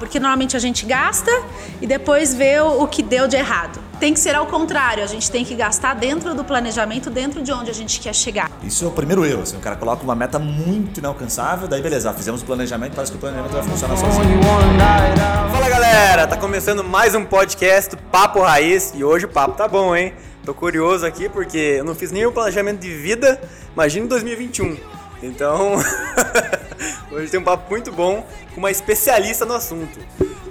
porque normalmente a gente gasta e depois vê o, que deu de errado. Tem que ser ao contrário, a gente tem que gastar dentro do planejamento, dentro de onde a gente quer chegar. Isso é o primeiro erro, assim, o cara coloca uma meta muito inalcançável, daí beleza, fizemos o planejamento, parece que o planejamento vai funcionar sozinho. Fala galera, tá começando mais um podcast Papo Raiz e hoje o papo tá bom, hein? Tô curioso aqui porque eu não fiz nenhum planejamento de vida, imagina 2021. Então, hoje tem um papo muito bom com uma especialista no assunto.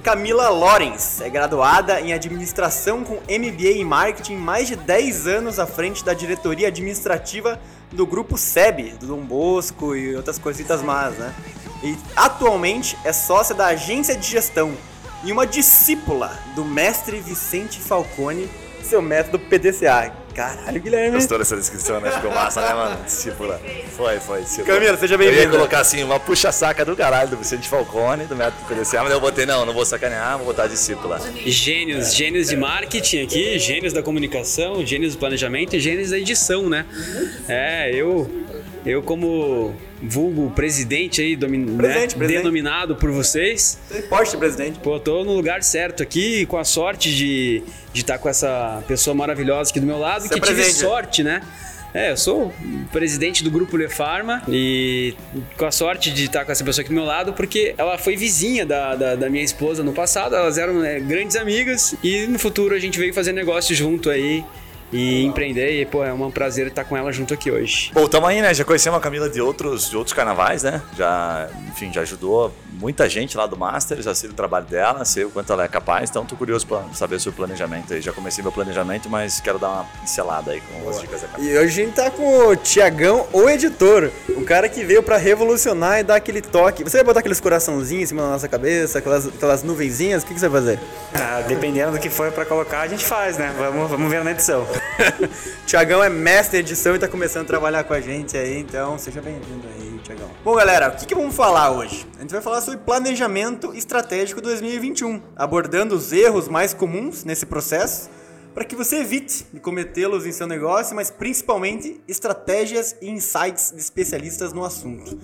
Camila Lorenz é graduada em administração com MBA em marketing, mais de 10 anos à frente da diretoria administrativa do grupo SEB, do Dom Bosco e outras coisitas más, né? E atualmente é sócia da agência de gestão e uma discípula do mestre Vicente Falcone, seu método PDCA. Caralho, Guilherme. Gostou dessa descrição, né? Ficou massa, né, mano? Discípula. Foi, foi. Discípula. Camila, seja Eu ia colocar assim, uma puxa-saca do caralho do Vicente Falcone, do método PDCA, mas eu botei, não, não vou sacanear, vou botar discípula. Gênios, gênios de marketing aqui, gênios da comunicação, gênios do planejamento e gênios da edição, né? É, eu, eu como vulgo presidente aí, né, Presente, presente. denominado por vocês, Porte, presidente. pô, tô no lugar certo aqui, com a sorte de de estar com essa pessoa maravilhosa aqui do meu lado, Você que é tive presente. sorte, né? É, eu sou presidente do grupo Le Pharma e com a sorte de estar com essa pessoa aqui do meu lado, porque ela foi vizinha da, da, da minha esposa no passado, elas eram né, grandes amigas e no futuro a gente veio fazer negócio junto aí e empreender e, pô, é um prazer estar com ela junto aqui hoje. Bom, tamo aí, né? Já conhecemos a Camila de outros, de outros carnavais, né? Já, enfim, já ajudou muita gente lá do Master, já sei o trabalho dela, sei o quanto ela é capaz, então tô curioso pra saber sobre o planejamento aí. Já comecei meu planejamento, mas quero dar uma pincelada aí com as dicas da Camila. E hoje a gente tá com o Tiagão, o editor. O cara que veio pra revolucionar e dar aquele toque. Você vai botar aqueles coraçãozinhos em cima da nossa cabeça, aquelas, aquelas nuvenzinhas? O que, que você vai fazer? Ah, dependendo do que for pra colocar, a gente faz, né? Vamos, vamos ver na edição. Tiagão é mestre em edição e tá começando a trabalhar com a gente aí, então seja bem-vindo aí, Tiagão. Bom, galera, o que, que vamos falar hoje? A gente vai falar sobre planejamento estratégico 2021, abordando os erros mais comuns nesse processo para que você evite de cometê-los em seu negócio, mas principalmente estratégias e insights de especialistas no assunto.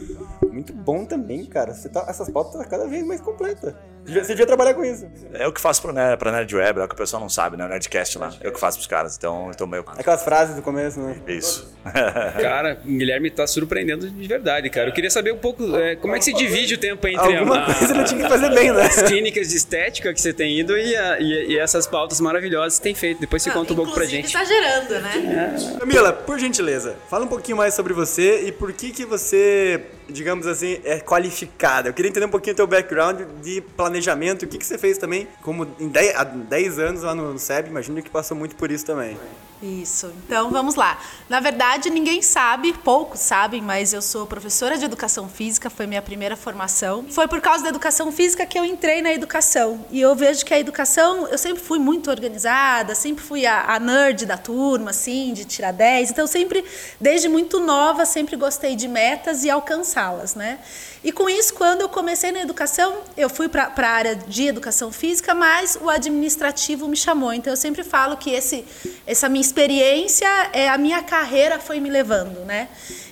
Muito bom também, cara. Você tá, essas pautas estão cada vez mais completas. Você devia trabalhar com isso. É o que faço pro, né, pra Nerd Web, é o que o pessoal não sabe, né? O Nerdcast lá. É o que faço pros caras, então eu tô meio. Aquelas frases do começo, né? Isso. Cara, o Guilherme tá surpreendendo de verdade, cara. Eu queria saber um pouco é, como é que se divide o tempo entre Alguma a- coisa ele tinha que fazer bem, né? as clínicas de estética que você tem ido e, a- e- e essas pautas maravilhosas que você tem feito. Depois você conta um pouco pra gente. exagerando, né? Camila, por gentileza, fala um pouquinho mais sobre você e por que que você, digamos assim, é qualificada. Eu queria entender um pouquinho o teu background de planejamento, o que que você fez também, como em 10, há 10 anos lá no SEB, imagino que passou muito por isso também. Isso. Então vamos lá. Na verdade, ninguém sabe, poucos sabem, mas eu sou professora de educação física, foi minha primeira formação. Foi por causa da educação física que eu entrei na educação. E eu vejo que a educação, eu sempre fui muito organizada, sempre fui a, a nerd da turma, assim, de tirar 10. Então, sempre, desde muito nova, sempre gostei de metas e alcançá-las, né? E com isso, quando eu comecei na educação, eu fui para a área de educação física, mas o administrativo me chamou. Então, eu sempre falo que esse, essa minha experiência, é a minha carreira foi me levando, né?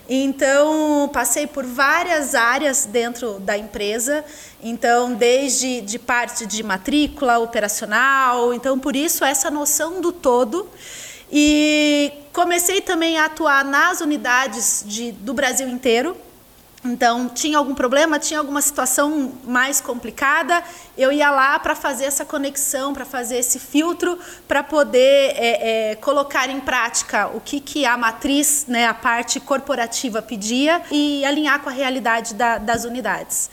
Então, passei por várias áreas dentro da empresa. Então, desde de parte de matrícula, operacional. Então, por isso, essa noção do todo. E comecei também a atuar nas unidades de, do Brasil inteiro. Então, tinha algum problema, tinha alguma situação mais complicada, eu ia lá para fazer essa conexão, para fazer esse filtro, para poder é, é, colocar em prática o que, que a matriz, né, a parte corporativa pedia e alinhar com a realidade da, das unidades.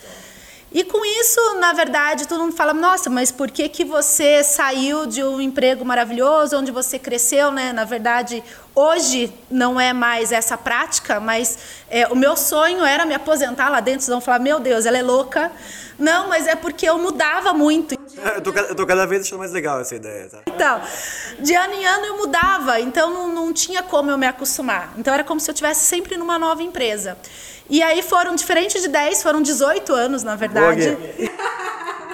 E com isso, na verdade, todo mundo fala: nossa, mas por que, que você saiu de um emprego maravilhoso, onde você cresceu, né? Na verdade, hoje não é mais essa prática, mas é, o meu sonho era me aposentar lá dentro. Vocês vão falar: meu Deus, ela é louca. Não, mas é porque eu mudava muito. Eu tô, eu tô cada vez achando mais legal essa ideia, tá? Então, de ano em ano eu mudava, então não, não tinha como eu me acostumar. Então era como se eu estivesse sempre numa nova empresa. E aí foram, diferente de 10, foram 18 anos, na verdade.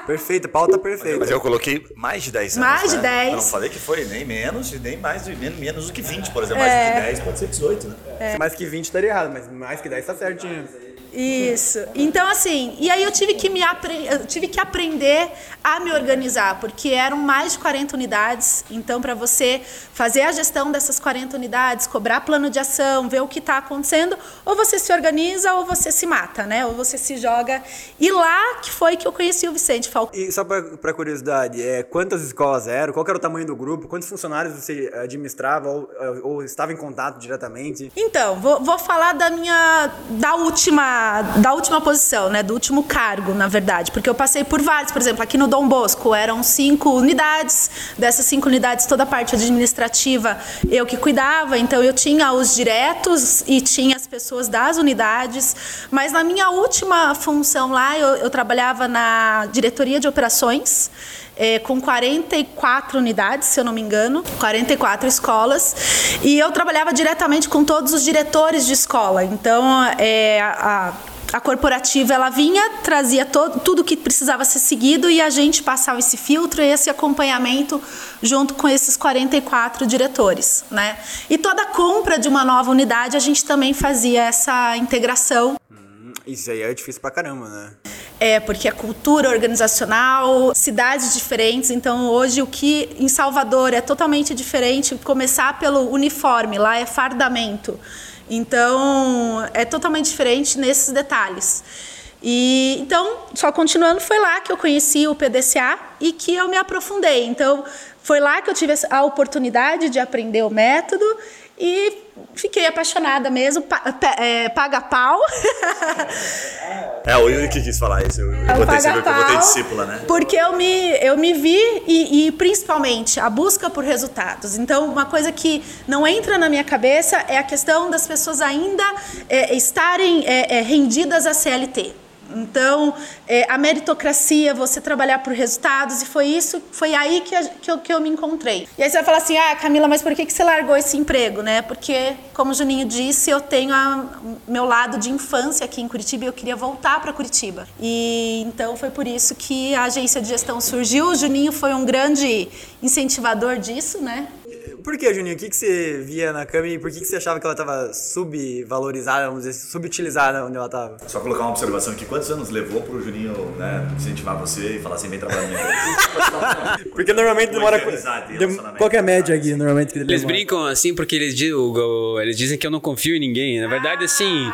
Perfeito, pauta perfeita. Mas eu coloquei mais de 10 anos. Mais de né? 10. Eu não falei que foi nem menos, nem mais, menos, menos do que 20, por exemplo. Mais do que 10 pode ser 18, né? Mais que 20 estaria errado, mas mais que 10 tá certinho. Isso. Então, assim, e aí eu tive que me eu tive que aprender a me organizar, porque eram mais de 40 unidades. Então, para você fazer a gestão dessas 40 unidades, cobrar plano de ação, ver o que está acontecendo, ou você se organiza ou você se mata, né? Ou você se joga. E lá que foi que eu conheci o Vicente Falcão. E só para curiosidade, é, quantas escolas eram? Qual era o tamanho do grupo? Quantos funcionários você administrava ou, ou estava em contato diretamente? Então, vou, vou falar da minha da última da última posição, né, do último cargo, na verdade, porque eu passei por vários, por exemplo, aqui no Dom Bosco eram cinco unidades, dessas cinco unidades toda a parte administrativa eu que cuidava, então eu tinha os diretos e tinha as pessoas das unidades, mas na minha última função lá eu, eu trabalhava na diretoria de operações é, com 44 unidades, se eu não me engano, 44 escolas, e eu trabalhava diretamente com todos os diretores de escola. Então, é, a, a corporativa ela vinha, trazia todo, tudo que precisava ser seguido e a gente passava esse filtro e esse acompanhamento junto com esses 44 diretores, né? E toda compra de uma nova unidade a gente também fazia essa integração. Hum, isso aí é difícil pra caramba, né? É, porque a cultura organizacional, cidades diferentes. Então, hoje, o que em Salvador é totalmente diferente, começar pelo uniforme, lá é fardamento. Então, é totalmente diferente nesses detalhes. E então, só continuando, foi lá que eu conheci o PDCA e que eu me aprofundei. Então, foi lá que eu tive a oportunidade de aprender o método e fiquei apaixonada mesmo, pa, é, paga pau. é, o Yuri que quis falar isso, eu, eu, botei, eu botei discípula, né? Porque eu me, eu me vi e, e, principalmente a busca por resultados. Então, uma coisa que não entra na minha cabeça é a questão das pessoas ainda é, estarem é, é rendidas à CLT. Então, é, a meritocracia, você trabalhar por resultados, e foi isso, foi aí que, a, que, eu, que eu me encontrei. E aí você vai falar assim, ah, Camila, mas por que, que você largou esse emprego, né? Porque, como o Juninho disse, eu tenho a, meu lado de infância aqui em Curitiba e eu queria voltar para Curitiba. E então foi por isso que a agência de gestão surgiu. O Juninho foi um grande incentivador disso, né? Por que, Juninho? O que, que você via na Cami e por que, que você achava que ela estava subvalorizada, vamos dizer, subutilizada onde ela estava? Só colocar uma observação aqui. Quantos anos levou pro Juninho né, incentivar você e falar assim, vem trabalhar na minha empresa? porque normalmente demora... Qual é a média aqui, normalmente? Que eles brincam assim porque eles, eles dizem que eu não confio em ninguém. Na verdade, assim,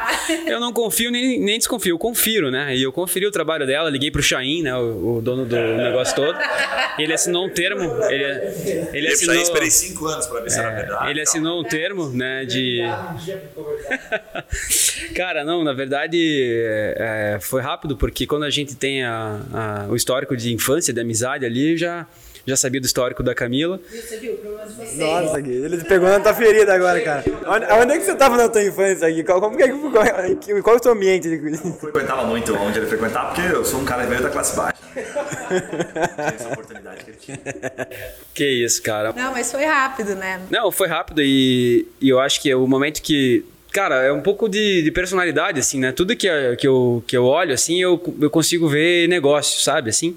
eu não confio nem, nem desconfio, eu confiro, né? E eu conferi o trabalho dela, liguei pro Chain, né, o, o dono do negócio todo. Ele assinou um termo, ele, ele assinou... Eu esperei cinco anos pra ver se era É, verdade. ele assinou um termo, né, de... Cara, não, na verdade é, foi rápido, porque quando a gente tem a, a, o histórico de infância, de amizade ali, já, já sabia do histórico da Camila. Nossa, Gui, ele pegou na tua ferida agora, cara. Onde, onde é que você tava na tua infância, Gui? Qual, como que é que, qual, qual é o seu ambiente? Eu frequentava muito onde ele frequentava, porque eu sou um cara veio da classe baixa. essa oportunidade que ele tinha. Que isso, cara. Não, mas foi rápido, né? Não, foi rápido e, e eu acho que é o momento que Cara, é um pouco de, de, personalidade, assim, né? Tudo que, que, eu, que eu olho, assim, eu, eu consigo ver negócio, sabe, assim?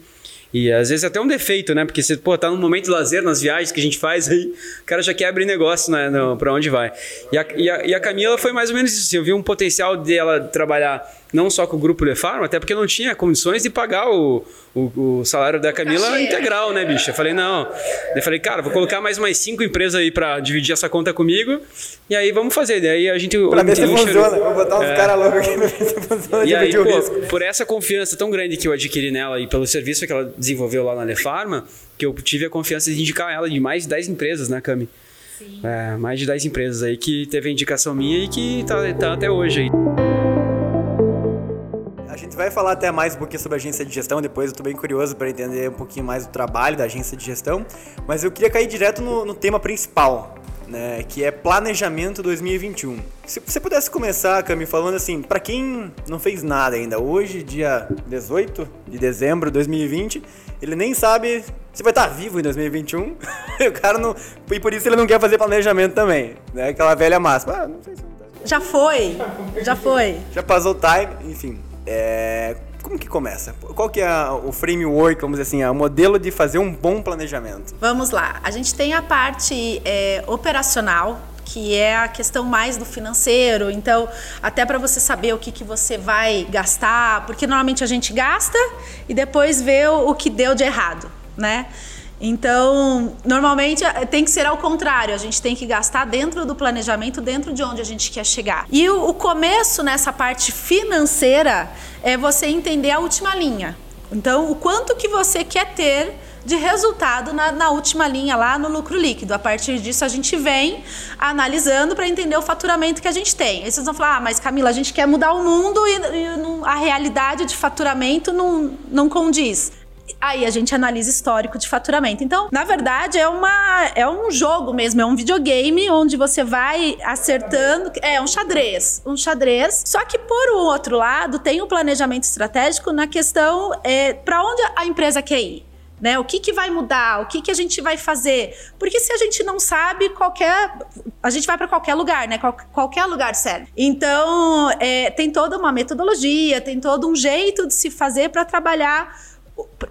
E às vezes até um defeito, né? Porque você, pô, tá num momento de lazer nas viagens que a gente faz, aí o cara já quer abrir negócio, né? Pra onde vai. E a, e, a, e a Camila foi mais ou menos isso, assim, eu vi um potencial dela trabalhar não só com o grupo Lefarm, até porque não tinha condições de pagar o, o, o salário da Camila integral, né, bicho? Eu falei, não. Eu falei, cara, vou colocar mais umas cinco empresas aí pra dividir essa conta comigo e aí vamos fazer. Daí a gente. Pra ver se funciona. Vou botar uns é. caras loucos aqui pra ver se funciona. E aí, pô, por essa confiança tão grande que eu adquiri nela e pelo serviço que ela desenvolveu lá na Lefarma, que eu tive a confiança de indicar ela de mais de 10 empresas, né, Cami? Sim. É, mais de 10 empresas aí que teve a indicação minha e que tá, tá até hoje aí. A gente vai falar até mais um pouquinho sobre a agência de gestão, depois eu tô bem curioso para entender um pouquinho mais do trabalho da agência de gestão, mas eu queria cair direto no, no tema principal, né, que é planejamento 2021. Se você pudesse começar, Cami, falando assim, para quem não fez nada ainda, hoje, dia 18 de dezembro de 2020, ele nem sabe se vai estar vivo em 2021, o cara não, e por isso ele não quer fazer planejamento também, né, aquela velha máxima, ah, não sei se já foi, já foi. Já passou o time, enfim. É, como que começa? Qual que é o framework, vamos dizer assim, o modelo de fazer um bom planejamento? Vamos lá. A gente tem a parte é, operacional, que é a questão mais do financeiro. Então, até para você saber o que, que você vai gastar, porque normalmente a gente gasta e depois vê o, o que deu de errado, né? Então, normalmente eh, tem que ser ao contrário, a gente tem que gastar dentro do planejamento, dentro de onde a gente quer chegar. E o, o começo nessa parte financeira é você entender a última linha. Então, o quanto que você quer ter de resultado na, na, última linha lá no lucro líquido. A partir disso, a gente vem analisando para entender o faturamento que a gente tem. Aí vocês vão falar, ah, mas Camila, a gente quer mudar o mundo e, e a realidade de faturamento não, não condiz aí a gente analisa histórico de faturamento. Então, na verdade, é, uma, é um jogo mesmo, é um videogame onde você vai acertando. É um xadrez. Um xadrez. Só que, por outro lado, tem o planejamento estratégico na questão é, para onde a empresa quer ir. Né? O que, que vai mudar? O que, que a gente vai fazer? Porque se a gente não sabe, qualquer. A gente vai para qualquer lugar, né? Qual, qualquer lugar serve. Então, é, tem toda uma metodologia, tem todo um jeito de se fazer para trabalhar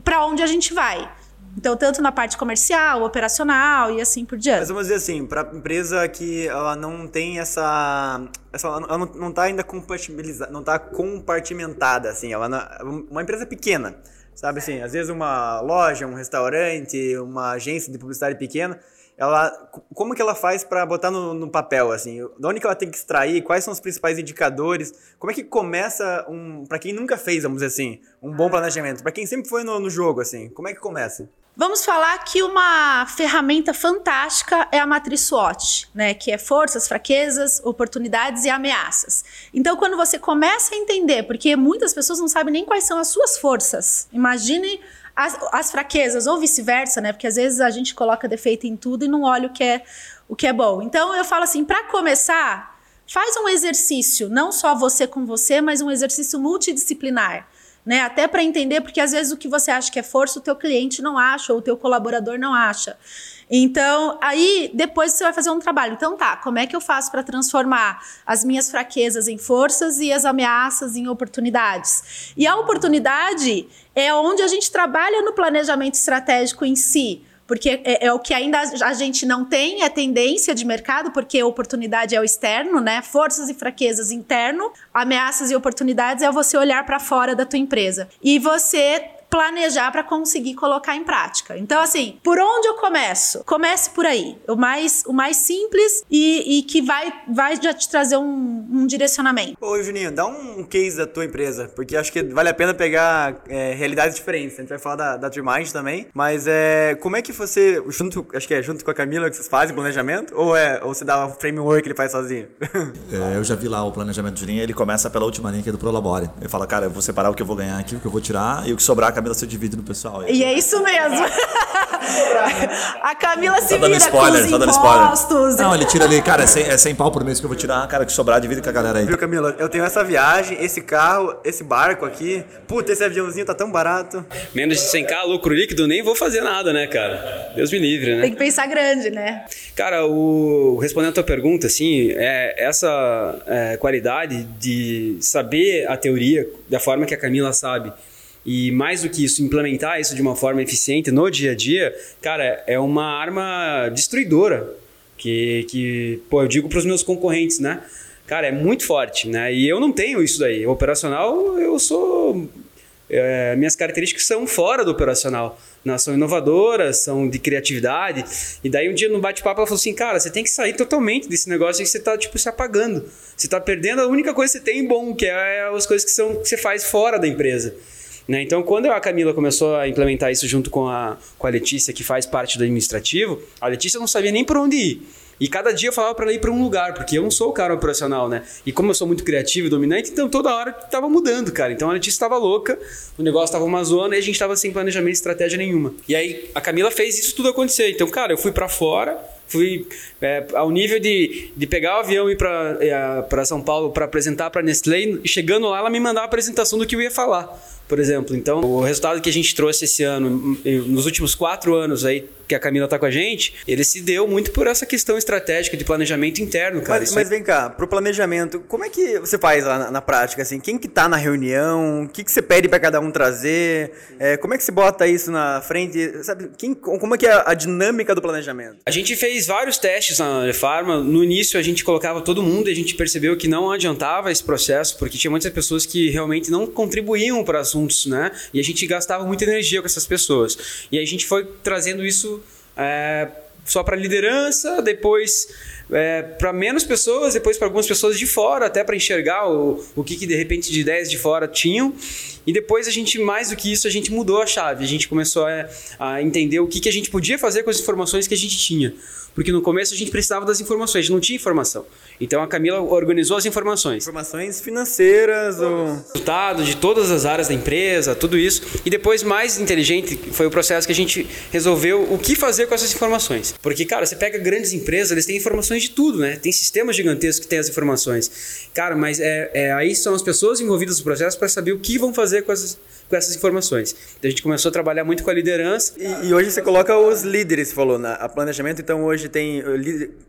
para onde a gente vai. Então, tanto na parte comercial, operacional e assim por diante. Mas vamos dizer assim, para empresa que ela não tem essa, essa ela não, não tá ainda compartimentalizada, não tá compartimentada assim, ela não, uma empresa pequena Sabe assim, às vezes uma loja, um restaurante, uma agência de publicidade pequena, ela como que ela faz para botar no, no, papel assim de onde que ela tem que extrair quais são os principais indicadores como é que começa um para quem nunca fez vamos dizer assim um bom planejamento para quem sempre foi no, no jogo assim como é que começa Vamos falar que uma ferramenta fantástica é a matriz SWOT, né? Que é forças, fraquezas, oportunidades e ameaças. Então, quando você começa a entender, porque muitas pessoas não sabem nem quais são as suas forças. Imagine as, as fraquezas, ou vice-versa, né? Porque às vezes a gente coloca defeito em tudo e não olha o que é, o que é bom. Então, eu falo assim, para começar, faz um exercício, não só você com você, mas um exercício multidisciplinar né? Até para entender, porque às vezes o que você acha que é força, o teu cliente não acha, ou o teu colaborador não acha. Então, aí depois você vai fazer um trabalho. Então, tá, como é que eu faço para transformar as minhas fraquezas em forças e as ameaças em oportunidades? E a oportunidade é onde a gente trabalha no planejamento estratégico em si porque é, é, o que ainda a gente não tem, é tendência de mercado, porque oportunidade é o externo, né? Forças e fraquezas interno, ameaças e oportunidades é você olhar para fora da tua empresa. E você planejar para conseguir colocar em prática. Então, assim, por onde eu começo? Comece por aí. O mais, o mais simples e, e que vai, vai já te trazer um, um, direcionamento. Ô, Juninho, dá um case da tua empresa, porque acho que vale a pena pegar é, realidades diferentes. A gente vai falar da, da Trimind também, mas é, como é que você, junto, acho que é junto com a Camila que vocês fazem planejamento? Ou, é, ou você dá o framework que ele faz sozinho? é, eu já vi lá o planejamento do Juninho, ele começa pela última linha que é do Prolabore. Ele fala, cara, eu vou separar o que eu vou ganhar aqui, o que eu vou tirar, e o que sobrar, Camila se divide no pessoal. E é isso mesmo. a Camila se tá vira spoiler, com os impostos. Não, ele tira ali, cara, é 100, é 100 pau por mês que eu vou tirar, cara, que sobrar, divide com a galera aí. Viu, Camila? Eu tenho essa viagem, esse carro, esse barco aqui. Puta, esse aviãozinho tá tão barato. Menos de 100k, lucro líquido, nem vou fazer nada, né, cara? Deus me livre, né? Tem que pensar grande, né? Cara, o, respondendo a tua pergunta, assim, é, essa é, qualidade de saber a teoria da forma que a Camila sabe e mais do que isso, implementar isso de uma forma eficiente no dia a dia, cara, é uma arma destruidora. Que, que pô, eu digo para os meus concorrentes, né? Cara, é muito forte, né? E eu não tenho isso daí. O operacional, eu sou. É, minhas características são fora do operacional. Né? São inovadoras, são de criatividade. E daí um dia no bate-papo ela falou assim: cara, você tem que sair totalmente desse negócio e você tá tipo se apagando. Você tá perdendo a única coisa que você tem bom, que é as coisas que, são, que você faz fora da empresa. Né? Então, quando a Camila começou a implementar isso junto com a, com a Letícia, que faz parte do administrativo, a Letícia não sabia nem por onde ir. E cada dia eu falava para ela ir para um lugar, porque eu não sou o cara operacional, né? E como eu sou muito criativo e dominante, então toda hora tava mudando, cara. Então a Letícia estava louca, o negócio tava uma zona e a gente tava sem planejamento e estratégia nenhuma. E aí a Camila fez isso tudo acontecer. Então, cara, eu fui para fora, fui é, ao nível de, de pegar o avião e ir para é, São Paulo para apresentar para Nestlé e chegando lá ela me mandava a apresentação do que eu ia falar por exemplo. Então, o resultado que a gente trouxe esse ano, nos últimos quatro anos aí que a Camila tá com a gente, ele se deu muito por essa questão estratégica de planejamento interno, cara. Mas, mas vem cá, pro planejamento, como é que você faz lá na, na prática, assim? Quem que tá na reunião? O que, que você pede para cada um trazer? É, como é que você bota isso na frente? Sabe, quem, como é que é a, a dinâmica do planejamento? A gente fez vários testes na Farma. No início a gente colocava todo mundo e a gente percebeu que não adiantava esse processo, porque tinha muitas pessoas que realmente não contribuíam para assuntos, né? E a gente gastava muita energia com essas pessoas. E a gente foi trazendo isso é, só para liderança, depois é, para menos pessoas, depois para algumas pessoas de fora, até para enxergar o, o que, que de repente de ideias de fora tinham. E depois a gente, mais do que isso, a gente mudou a chave. A gente começou a, a entender o que, que a gente podia fazer com as informações que a gente tinha. Porque no começo a gente precisava das informações, a gente não tinha informação. Então a Camila organizou as informações. Informações financeiras, ou... resultado de todas as áreas da empresa, tudo isso. E depois, mais inteligente, foi o processo que a gente resolveu o que fazer com essas informações. Porque, cara, você pega grandes empresas, eles têm informações de tudo, né? Tem sistemas gigantescos que têm as informações. Cara, mas é, é aí são as pessoas envolvidas no processo para saber o que vão fazer com essas com essas informações. Então a gente começou a trabalhar muito com a liderança. E, e hoje você coloca os líderes, você falou, na a planejamento, então hoje tem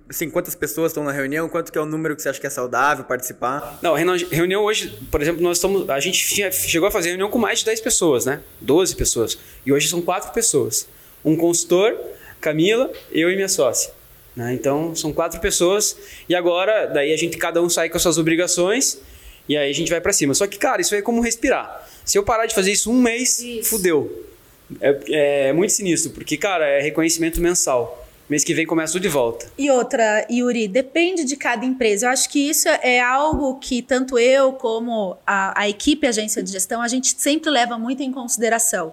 assim, quantas pessoas estão na reunião, quanto que é o número que você acha que é saudável participar? Não, reunião hoje, por exemplo, nós estamos, a gente chegou a fazer reunião com mais de 10 pessoas, né? 12 pessoas. E hoje são quatro pessoas. Um consultor, Camila, eu e minha sócia. Né? Então são quatro pessoas e agora daí a gente cada um sai com as suas obrigações e aí a gente vai para cima. Só que cara, isso é como respirar. Se eu parar de fazer isso um mês, isso. fudeu. É, é, muito sinistro, porque, cara, é reconhecimento mensal. Mês que vem começa tudo de volta. E outra, Yuri, depende de cada empresa. Eu acho que isso é algo que tanto eu como a, a equipe a agência de gestão, a gente sempre leva muito em consideração.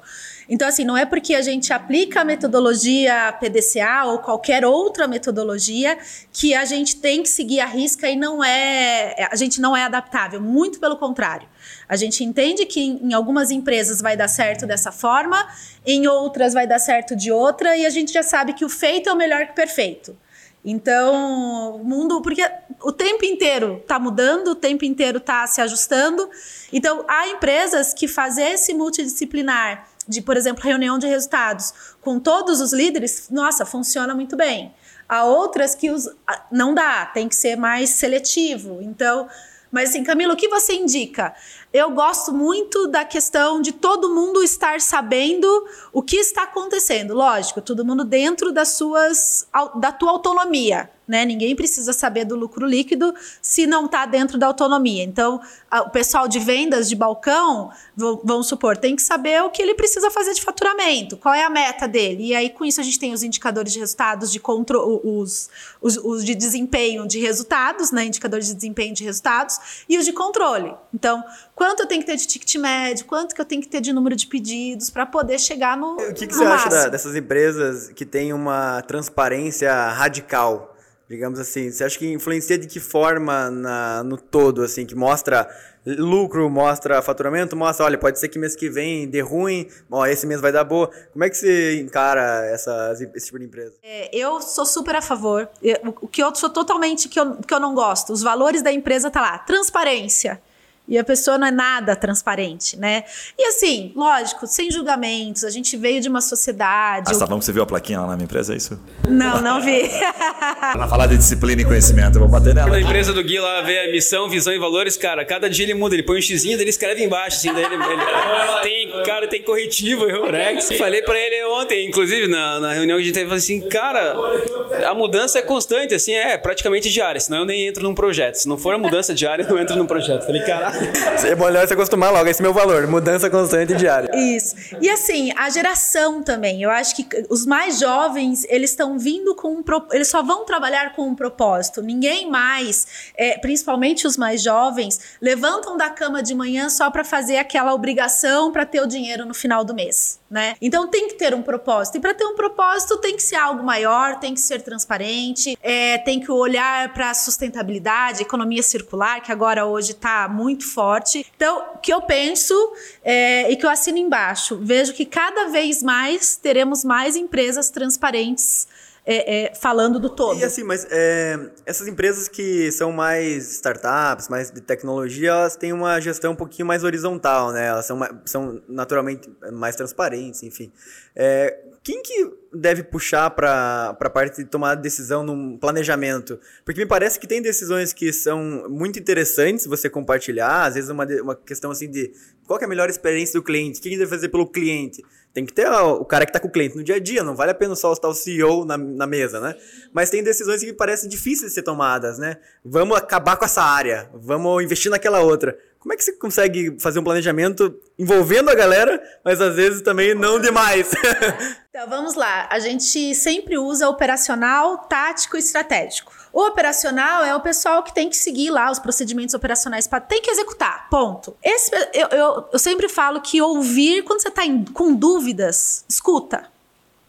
Então, assim, não é porque a gente aplica a metodologia PDCA ou qualquer outra metodologia que a gente tem que seguir a risca e não é. A gente não é adaptável. Muito pelo contrário. A gente entende que em algumas empresas vai dar certo dessa forma, em outras vai dar certo de outra, e a gente já sabe que o feito é o melhor que o perfeito. Então, o mundo, porque o tempo inteiro está mudando, o tempo inteiro está se ajustando. Então, há empresas que fazer esse multidisciplinar de, por exemplo, reunião de resultados com todos os líderes, nossa, funciona muito bem. Há outras que os, não dá, tem que ser mais seletivo. Então, mas assim, Camilo, o que você indica? Eu gosto muito da questão de todo mundo estar sabendo o que está acontecendo. Lógico, todo mundo dentro das suas da tua autonomia né? Ninguém precisa saber do lucro líquido se não está dentro da autonomia. Então, a, o pessoal de vendas de balcão, vamos supor, tem que saber o que ele precisa fazer de faturamento, qual é a meta dele. E aí, com isso, a gente tem os indicadores de resultados, de controle, os, os, os, de desempenho de resultados, né? Indicadores de desempenho de resultados, e os de controle. Então, quanto eu tenho que ter de ticket médio, quanto que eu tenho que ter de número de pedidos para poder chegar no. O que, que você máximo. acha dessas empresas que têm uma transparência radical? digamos assim? Você acha que influencia de que forma na, no todo, assim, que mostra lucro, mostra faturamento, mostra, olha, pode ser que mês que vem dê ruim, ó, esse mês vai dar boa. Como é que você encara essa, esse tipo de empresa? É, eu sou super a favor. Eu, o que eu sou totalmente que eu, que eu não gosto, os valores da empresa tá lá, transparência. E a pessoa não é nada transparente, né? E assim, lógico, sem julgamentos, a gente veio de uma sociedade. Ah, que você viu a plaquinha lá na minha empresa, é isso? Não, não vi. Para falar de disciplina e conhecimento, eu vou bater nela. Na empresa do Gui lá vê a missão, visão e valores, cara, cada dia ele muda, ele põe um xizinho, daí ele escreve embaixo, assim, daí ele, ele tem, cara, tem corretivo, eu, Rex. Falei pra ele ontem, inclusive, na, na reunião que a gente teve, falei assim, cara, a mudança é constante, assim, é praticamente diária, senão eu nem entro num projeto. Se não for a mudança diária, eu não entro num projeto. Falei, cara é melhor se acostumar logo, esse é meu valor, mudança constante diária. Isso. E assim, a geração também. Eu acho que os mais jovens, eles estão vindo com um eles só vão trabalhar com um propósito. Ninguém mais, é, principalmente os mais jovens, levantam da cama de manhã só para fazer aquela obrigação para ter o dinheiro no final do mês, né? Então tem que ter um propósito. E para ter um propósito tem que ser algo maior, tem que ser transparente, é, tem que olhar para sustentabilidade, economia circular, que agora hoje está muito forte. Então, o que eu penso é, e que eu assino embaixo, vejo que cada vez mais teremos mais empresas transparentes é, é, falando do todo. E assim, mas é, essas empresas que são mais startups, mais de tecnologia, elas têm uma gestão um pouquinho mais horizontal, né? Elas são, são naturalmente mais transparentes, enfim. Quem que deve puxar para a parte de tomar decisão no planejamento? Porque me parece que tem decisões que são muito interessantes você compartilhar, às vezes uma, uma questão assim de qual é a melhor experiência do cliente, o que, que deve fazer pelo cliente. Tem que ter o cara que está com o cliente no dia a dia, não vale a pena só estar o CEO na, na mesa, né? Mas tem decisões que parecem difíceis de ser tomadas, né? Vamos acabar com essa área, vamos investir naquela outra. Como é que você consegue fazer um planejamento envolvendo a galera, mas às vezes também não demais? então vamos lá, a gente sempre usa operacional, tático e estratégico. O operacional é o pessoal que tem que seguir lá os procedimentos operacionais, para tem que executar, ponto. Esse, eu, eu, eu sempre falo que ouvir, quando você está com dúvidas, escuta.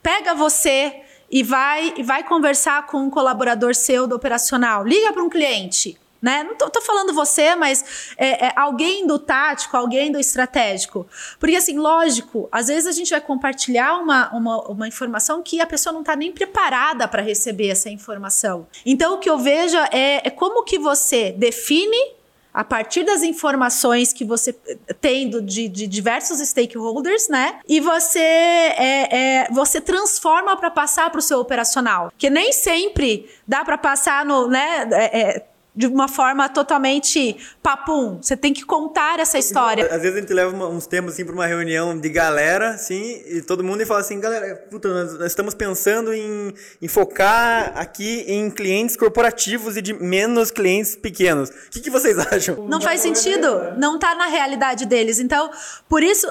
Pega você e vai, e vai conversar com um colaborador seu do operacional. Liga para um cliente né? Não tô, tô falando você, mas é, é, alguém do tático, alguém do estratégico. Porque, assim, lógico, às vezes a gente vai compartilhar uma, uma, uma informação que a pessoa não está nem preparada para receber essa informação. Então, o que eu vejo é, é como que você define a partir das informações que você tem de, de diversos stakeholders, né? E você é, é você transforma para passar para o seu operacional, que nem sempre dá para passar no, né? É, é de uma forma totalmente papum. Você tem que contar essa história. Às vezes a gente leva uns temas assim para uma reunião de galera, assim, e todo mundo e fala assim, galera, puta, nós, nós estamos pensando em, em, focar aqui em clientes corporativos e de menos clientes pequenos. O que, que vocês acham? Não faz sentido. Não está na realidade deles. Então, por isso,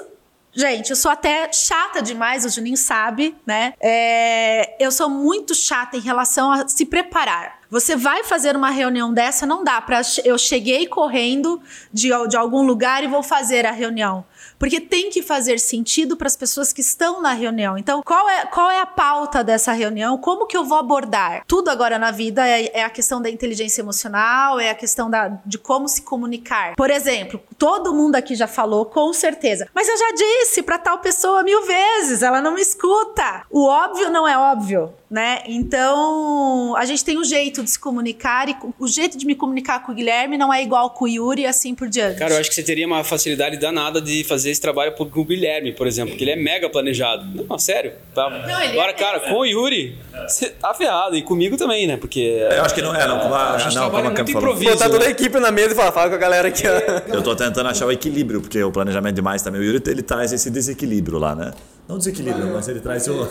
Gente, eu sou até chata demais, o Juninho sabe, né? É, eu sou muito chata em relação a se preparar. Você vai fazer uma reunião dessa, não dá para eu cheguei correndo de, de algum lugar e vou fazer a reunião porque tem que fazer sentido para as pessoas que estão na reunião. Então, qual é, qual é a pauta dessa reunião? Como que eu vou abordar? Tudo agora na vida é, é a questão da inteligência emocional, é a questão da, de como se comunicar. Por exemplo, todo mundo aqui já falou, com certeza. Mas eu já disse para tal pessoa mil vezes, ela não me escuta. O óbvio não é óbvio né? Então, a gente tem um jeito de se comunicar e o jeito de me comunicar com o Guilherme não é igual com o Yuri e assim por diante. Cara, eu acho que você teria uma facilidade danada de fazer esse trabalho com o Guilherme, por exemplo, porque ele é mega planejado. Não, sério. Tá? Não, Agora, é... cara, com o Yuri, você tá ferrado. E comigo também, né? Porque. Eu acho que não é, não. Como a, a gente não, como a muito improviso. Botar toda a equipe na mesa e falar, fala com a galera aqui. Eu tô tentando achar o equilíbrio, porque o planejamento demais também. O Yuri ele traz esse desequilíbrio lá, né? Não desequilíbrio, mas ele traz o,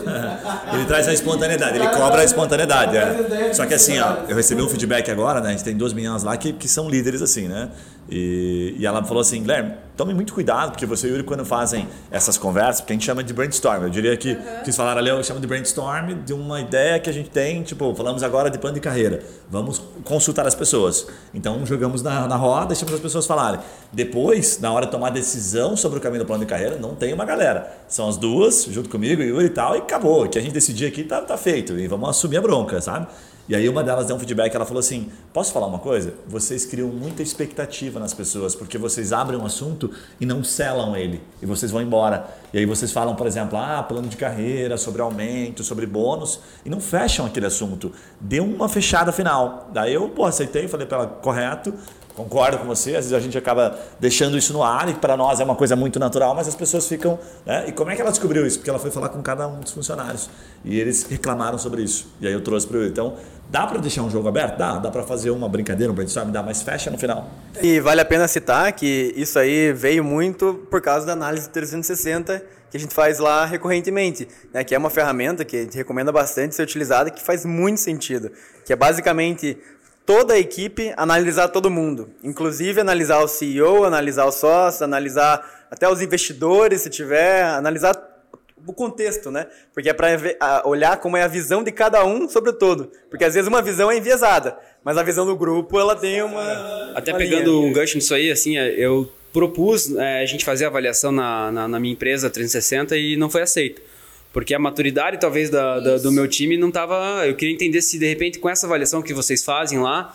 ele traz a espontaneidade, ele cobra a espontaneidade. É. Só que assim, ó, eu recebi um feedback agora, né? A gente tem duas meninas lá que, que são líderes assim, né? E, e ela falou assim, Guilherme, tome muito cuidado, porque você e o Yuri, quando fazem essas conversas, porque a gente chama de brainstorm, eu diria que, uhum. vocês falaram ali, eu chamo de brainstorm de uma ideia que a gente tem, tipo, falamos agora de plano de carreira, vamos consultar as pessoas. Então, jogamos na, na roda, deixamos as pessoas falarem. Depois, na hora de tomar decisão sobre o caminho do plano de carreira, não tem uma galera. São as duas, junto comigo, Yuri e tal, e acabou. O que a gente decidir aqui tá, tá feito, e vamos assumir a bronca, sabe? E aí uma delas deu um feedback, ela falou assim: "Posso falar uma coisa? Vocês criam muita expectativa nas pessoas, porque vocês abrem um assunto e não selam ele, e vocês vão embora. E aí vocês falam, por exemplo, ah, plano de carreira, sobre aumento, sobre bônus, e não fecham aquele assunto. Deu uma fechada final. Daí eu, pô, aceitei, falei para ela, correto, Concordo com você, às vezes a gente acaba deixando isso no ar e para nós é uma coisa muito natural, mas as pessoas ficam. Né? E como é que ela descobriu isso? Porque ela foi falar com cada um dos funcionários e eles reclamaram sobre isso. E aí eu trouxe para ele. Então, dá para deixar um jogo aberto? Dá, dá para fazer uma brincadeira, um brainstorm, dá, mas fecha no final. E vale a pena citar que isso aí veio muito por causa da análise 360 que a gente faz lá recorrentemente, né? que é uma ferramenta que a gente recomenda bastante ser utilizada, que faz muito sentido, que é basicamente toda a equipe analisar todo mundo, inclusive analisar o CEO, analisar o sócio, analisar até os investidores, se tiver, analisar o contexto, né? Porque é para olhar como é a visão de cada um sobre o todo. Porque às vezes uma visão é enviesada, mas a visão do grupo ela tem uma. Até uma pegando linha. um gancho nisso aí, assim, é, eu propus é, a gente fazer avaliação na, na, na minha empresa 360 e não foi aceito. Porque a maturidade, talvez, da, da, do meu time não estava. Eu queria entender se, de repente, com essa avaliação que vocês fazem lá,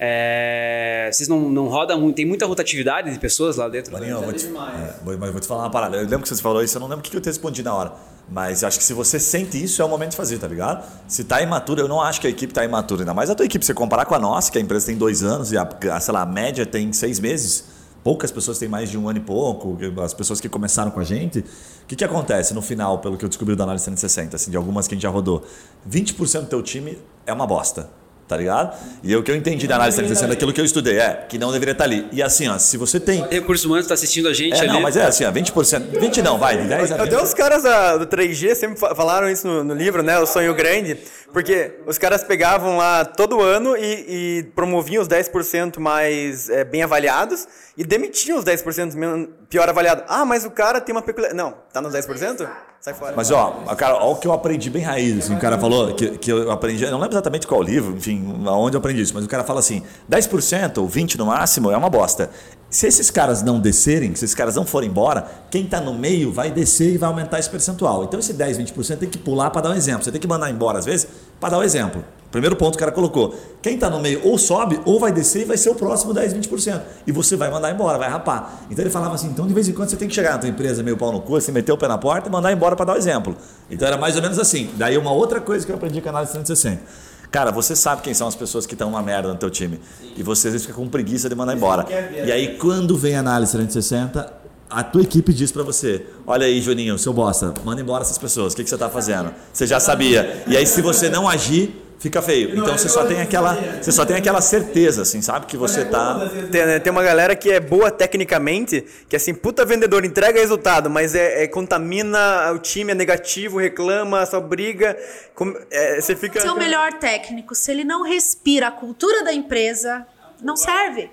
é, vocês não, não rodam muito. Tem muita rotatividade de pessoas lá dentro? Marinho, vou te, é, vou, vou te falar uma parada. Eu lembro que você falou isso, eu não lembro o que eu te respondi na hora. Mas acho que se você sente isso, é o momento de fazer, tá ligado? Se tá imaturo, eu não acho que a equipe tá imatura. Ainda mais a tua equipe. Se comparar com a nossa, que a empresa tem dois anos e a, a, sei lá, a média tem seis meses, poucas pessoas têm mais de um ano e pouco, as pessoas que começaram com a gente. O que, que acontece no final, pelo que eu descobri da análise 360, assim, de algumas que a gente já rodou? 20% do teu time é uma bosta tá ligado? E o que eu entendi da análise 360 daquilo que eu estudei é que não deveria estar ali. E assim, ó, se você tem. Recursos humanos está assistindo a gente é, ali. Não, mas é assim, ó, 20%. 20 não, vai, 10 a 20. Até os caras da, do 3G sempre falaram isso no, no, livro, né? O sonho grande. Porque os caras pegavam lá todo ano e, e promoviam os 10% mais é, bem avaliados e demitiam os 10% pior avaliados. Ah, mas o cara tem uma peculiaridade. Não, tá nos 10%? Sai fora. Mas, ó, cara, ó o que eu aprendi bem raiz. Assim, o cara falou que, que eu aprendi, eu não lembro exatamente qual livro, enfim, aonde eu aprendi isso, mas o cara fala assim: 10% ou 20% no máximo é uma bosta. Se esses caras não descerem, se esses caras não forem embora, quem está no meio vai descer e vai aumentar esse percentual. Então esse 10, 20% tem que pular para dar um exemplo. Você tem que mandar embora às vezes para dar um exemplo. Primeiro ponto que o cara colocou. Quem está no meio ou sobe ou vai descer e vai ser o próximo 10, 20%. E você vai mandar embora, vai rapar. Então ele falava assim: então de vez em quando você tem que chegar na tua empresa meio pau no cu, assim, meter o pé na porta e mandar embora para dar o um exemplo. Então era mais ou menos assim. Daí uma outra coisa que eu aprendi com a análise 360. Cara, você sabe quem são as pessoas que estão uma merda no teu time. Sim. E você às vezes fica com preguiça de mandar embora. E aí quando vem a análise 360, a tua equipe diz para você: Olha aí, Juninho, seu bosta, manda embora essas pessoas. O que, que você está fazendo? Você já sabia. E aí, se você não agir, fica feio. Então você só tem aquela, você só tem aquela certeza, assim, sabe que você tá. Tem, né, tem uma galera que é boa tecnicamente, que assim, puta vendedor, entrega resultado, mas é, é contamina o time, é negativo, reclama, só briga. Com, é, você fica. Seu melhor técnico, se ele não respira a cultura da empresa, não serve.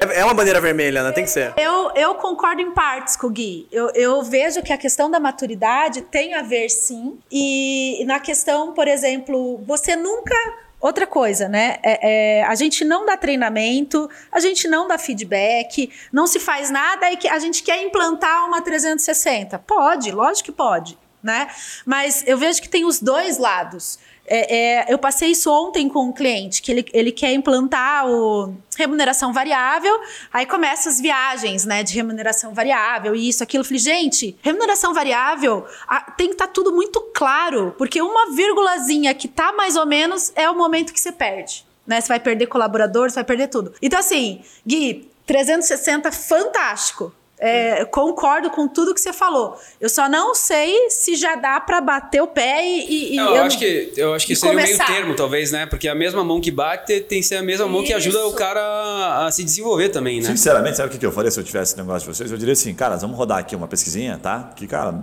É, é uma bandeira vermelha, né? Tem que ser. Eu, eu concordo em partes com o Gui. Eu, eu vejo que a questão da maturidade tem a ver, sim. E na questão, por exemplo, você nunca Outra coisa, né? É, é, a gente não dá treinamento, a gente não dá feedback, não se faz nada e que a gente quer implantar uma 360. Pode, lógico que pode, né? Mas eu vejo que tem os dois lados. É, é, eu passei isso ontem com um cliente, que ele, ele quer implantar o remuneração variável, aí começa as viagens, né, de remuneração variável, e isso, aquilo. Eu falei, gente, remuneração variável a, tem que estar tá tudo muito claro, porque uma vírgulazinha que tá mais ou menos é o momento que você perde. Né? Você vai perder colaborador, você vai perder tudo. Então, assim, Gui, 360, fantástico. É, concordo com tudo que você falou. Eu só não sei se já dá para bater o pé e. e não, eu, acho que, eu acho que seria começar. o meio termo, talvez, né? Porque a mesma mão que bate tem que ser a mesma mão Isso. que ajuda o cara a se desenvolver também, né? Sinceramente, sabe o que eu faria se eu tivesse esse negócio de vocês? Eu diria assim, cara, vamos rodar aqui uma pesquisinha, tá? Que, cara,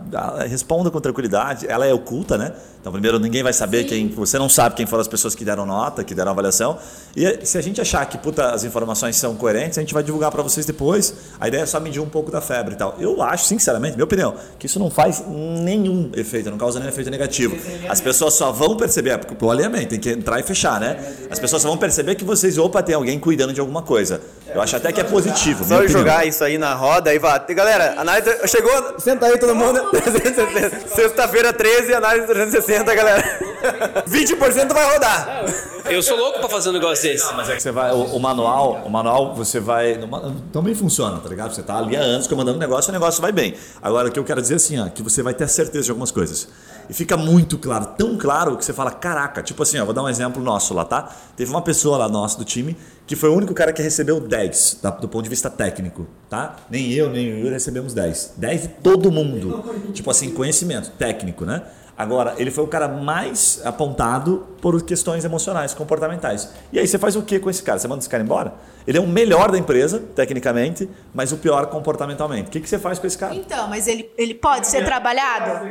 responda com tranquilidade. Ela é oculta, né? Então, primeiro, ninguém vai saber Sim. quem. Você não sabe quem foram as pessoas que deram nota, que deram avaliação. E se a gente achar que, puta, as informações são coerentes, a gente vai divulgar para vocês depois. A ideia é só medir um pouco da febre e tal. Eu acho, sinceramente, minha opinião, que isso não faz nenhum efeito, não causa nenhum efeito negativo. As pessoas só vão perceber, porque o alinhamento tem que entrar e fechar, né? As pessoas só vão perceber que vocês, opa, tem alguém cuidando de alguma coisa. Eu acho até que é positivo. Só jogar isso aí na roda e vai. Galera, análise. Chegou, senta aí todo mundo. Sexta-feira 13, análise 360, galera. 20% vai rodar. Eu sou louco pra fazer um negócio desse. Mas é que você vai. O, o manual, o manual, você vai. também funciona, tá ligado? Você tá ali há anos comandando o negócio e o negócio vai bem. Agora, o que eu quero dizer é assim, ó, que você vai ter certeza de algumas coisas. E fica muito claro, tão claro que você fala, caraca, tipo assim, ó, vou dar um exemplo nosso lá, tá? Teve uma pessoa lá nosso do time que foi o único cara que recebeu 10 tá? do ponto de vista técnico, tá? Nem eu, nem Yuri recebemos 10. 10 de todo mundo. Tipo assim, conhecimento técnico, né? Agora, ele foi o cara mais apontado por questões emocionais, comportamentais. E aí você faz o que com esse cara? Você manda esse cara embora? Ele é o melhor da empresa, tecnicamente, mas o pior comportamentalmente. O que, que você faz com esse cara? Então, mas ele, ele pode ser trabalhado?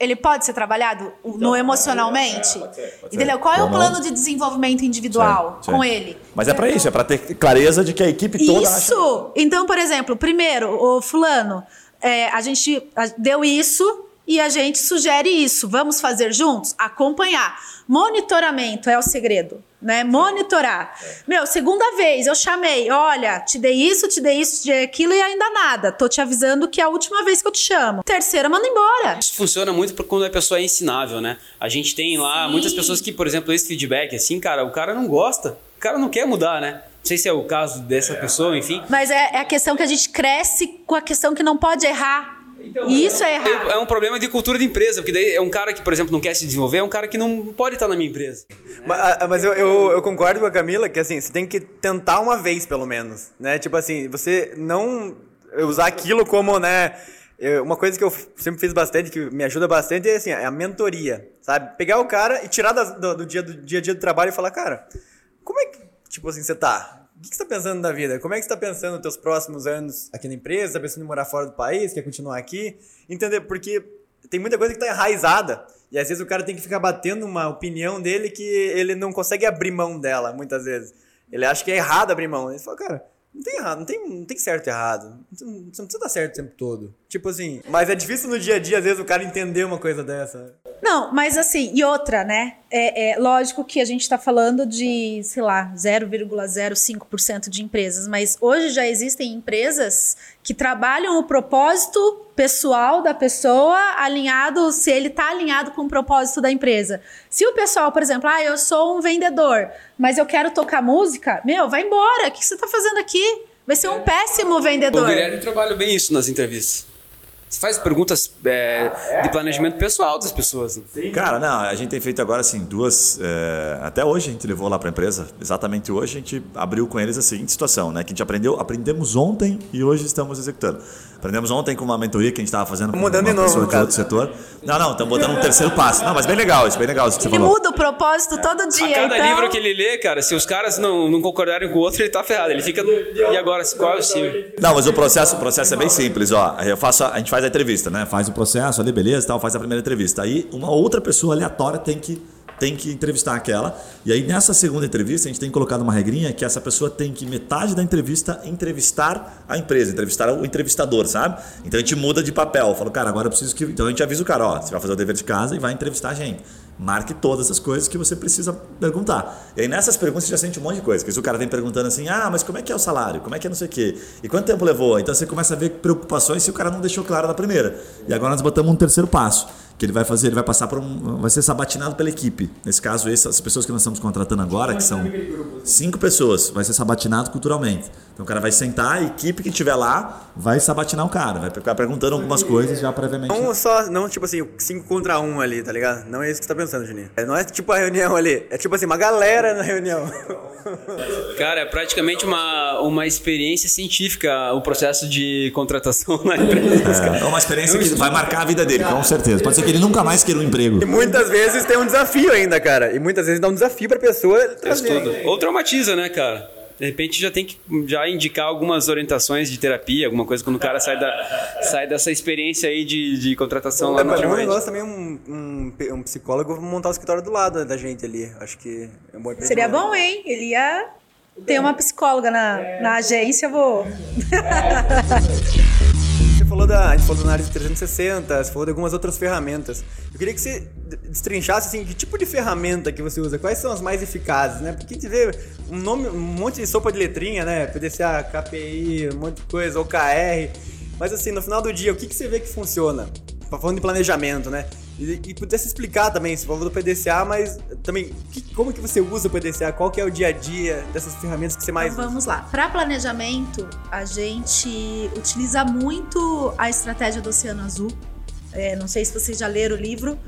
Ele pode ser trabalhado no então, emocionalmente? Pode ser, pode ser. Entendeu? Qual é o plano de desenvolvimento individual sim, sim. com ele? Mas é para isso, é para ter clareza de que a equipe toda Isso! Acha... Então, por exemplo, primeiro, o fulano, é, a gente deu isso e a gente sugere isso. Vamos fazer juntos? Acompanhar. Monitoramento é o segredo, né? Monitorar. Meu, segunda vez eu chamei, olha, te dei isso, te dei isso, te dei aquilo e ainda nada. Tô te avisando que é a última vez que eu te chamo. Terceira, manda embora. Isso funciona muito quando a pessoa é ensinável, né? A gente tem lá Sim. muitas pessoas que, por exemplo, esse feedback, assim, cara, o cara não gosta, o cara não quer mudar, né? Não sei se é o caso dessa é, pessoa, enfim. Mas é, é a questão que a gente cresce com a questão que não pode errar E isso é errado. É um problema de cultura de empresa, porque daí é um cara que, por exemplo, não quer se desenvolver, é um cara que não pode estar na minha empresa. Mas, ah, mas eu, eu, eu concordo com a Camila que assim, você tem que tentar uma vez, pelo menos. Né? Tipo assim, você não usar aquilo como, né? eu- uma coisa que eu sempre fiz bastante, que me ajuda bastante, é assim, é a mentoria, sabe? Pegar o cara e tirar das- do, do dia, do dia a dia do trabalho e falar, cara, como é que, tipo assim, você tá? Que você tá pensando da vida? Como é que você tá pensando nos teus próximos anos aqui na empresa? Tá pensando em morar fora do país? Quer continuar aqui? Entender? Porque tem muita coisa que tá enraizada. E às vezes o cara tem que ficar batendo uma opinião dele que ele não consegue abrir mão dela, muitas vezes. Ele acha que é errado abrir mão. Ele fala, cara, não tem errado, não tem, não tem certo e errado. Você não precisa dar certo o tempo todo. Tipo assim, mas é difícil no dia a dia, às vezes, o cara entender uma coisa dessa. Não, mas assim, e outra, né? É, é lógico que a gente está falando de, sei lá, 0,05% de empresas, mas hoje já existem empresas que trabalham o propósito pessoal da pessoa alinhado, se ele está alinhado com o propósito da empresa. Se o pessoal, por exemplo, ah, eu sou um vendedor, mas eu quero tocar música, meu, vai embora, o que você está fazendo aqui? Vai ser um péssimo O vendedor. Guilherme trabalha bem isso nas entrevistas. Você faz perguntas é, de planejamento pessoal das pessoas. né? Cara, não, a gente tem feito agora assim duas. é, até hoje a gente levou lá para a empresa, exatamente hoje a gente abriu com eles a seguinte situação, né? Que a gente aprendeu, aprendemos ontem e hoje estamos executando. Aprendemos ontem com uma mentoria que a gente estava fazendo com Mudando uma de novo, pessoa de outro setor. Não, não, estamos botando um terceiro passo. Não, mas bem legal, isso bem legal isso que você Ele falou. muda o propósito todo dia. A cada então... livro que ele lê, cara, se os caras não, não concordarem com o outro, ele tá ferrado. Ele fica. E agora, qual é o seu? Não, mas o processo, o processo é bem simples, ó. Eu faço, a a gente faz a entrevista, né? Faz o processo ali, beleza, tal, faz a primeira entrevista. Aí uma outra pessoa aleatória tem que tem que entrevistar aquela. E aí nessa segunda entrevista a gente tem colocado uma regrinha que essa pessoa tem que metade da entrevista entrevistar a empresa, entrevistar o entrevistador, sabe? Então a gente muda de papel. Eu falo, cara, agora eu preciso que, então a gente avisa o cara, ó, você vai fazer o dever de casa e vai entrevistar a gente. Marque todas as coisas que você precisa perguntar. E aí nessas perguntas você já sente um monte de coisa. Porque o cara vem perguntando assim, ah, mas como é que é o salário? Como é que é não sei o quê? E quanto tempo levou? Então você começa a ver preocupações se o cara não deixou claro na primeira. E agora nós botamos um terceiro passo. Que ele vai fazer, ele vai passar por um. Vai ser sabatinado pela equipe. Nesse caso, essas pessoas que nós estamos contratando agora, que são cinco pessoas, vai ser sabatinado culturalmente. Então o cara vai sentar, a equipe que estiver lá vai sabatinar o cara, vai ficar perguntando algumas coisas já previamente. Não só, não tipo assim, 5 contra 1 um ali, tá ligado? Não é isso que você tá pensando, Juninho. É, Não é tipo a reunião ali, é tipo assim, uma galera na reunião. Cara, é praticamente uma, uma experiência científica o processo de contratação na empresa. É uma experiência que vai marcar a vida dele, com certeza. Pode ser que ele nunca mais queira um emprego. E muitas vezes tem um desafio ainda, cara. E muitas vezes dá um desafio pra pessoa trazer. tudo. Ou traumatiza, né, cara? De repente já tem que já indicar algumas orientações de terapia, alguma coisa quando o cara sai, da, sai dessa experiência aí de, de contratação lá É, no mas é um negócio também, um, um, um psicólogo montar o escritório do lado da gente ali. Acho que é um bom Seria bom, hein? Ele ia ter uma psicóloga na, na agência, vou. Falou da, a gente falou análise 360, você falou de algumas outras ferramentas. Eu queria que você destrinchasse assim, que tipo de ferramenta que você usa, quais são as mais eficazes, né? Porque a gente vê um nome, um monte de sopa de letrinha, né? PDCA, KPI, um monte de coisa, OKR. Mas assim, no final do dia, o que, que você vê que funciona? Tá Falando de planejamento, né? E, e pudesse explicar também, você falou do PDCA, mas também, que- como que você usa o PDCA? Qual que é o dia a dia dessas ferramentas que você mais Então vamos lá. Para planejamento, a gente utiliza muito a estratégia do Oceano Azul. É, não sei se vocês já leram o livro,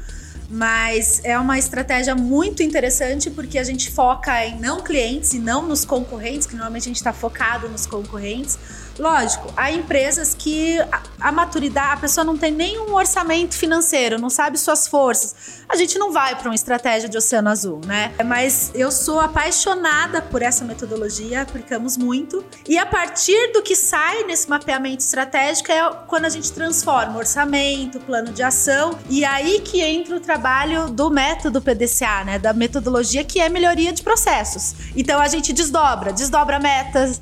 mas é uma estratégia muito interessante porque a gente foca em não clientes e não nos concorrentes, que normalmente a gente está focado nos concorrentes. Lógico, há empresas que a, a maturidade, a pessoa não tem nenhum orçamento financeiro, não sabe suas forças. A gente não vai para uma estratégia de oceano azul, né? Mas eu sou apaixonada por essa metodologia, aplicamos muito. E a partir do que sai nesse mapeamento estratégico é quando a gente transforma orçamento, plano de ação, e aí que entra o trabalho do método PDCA, né? Da metodologia que é melhoria de processos. Então a gente desdobra, desdobra metas,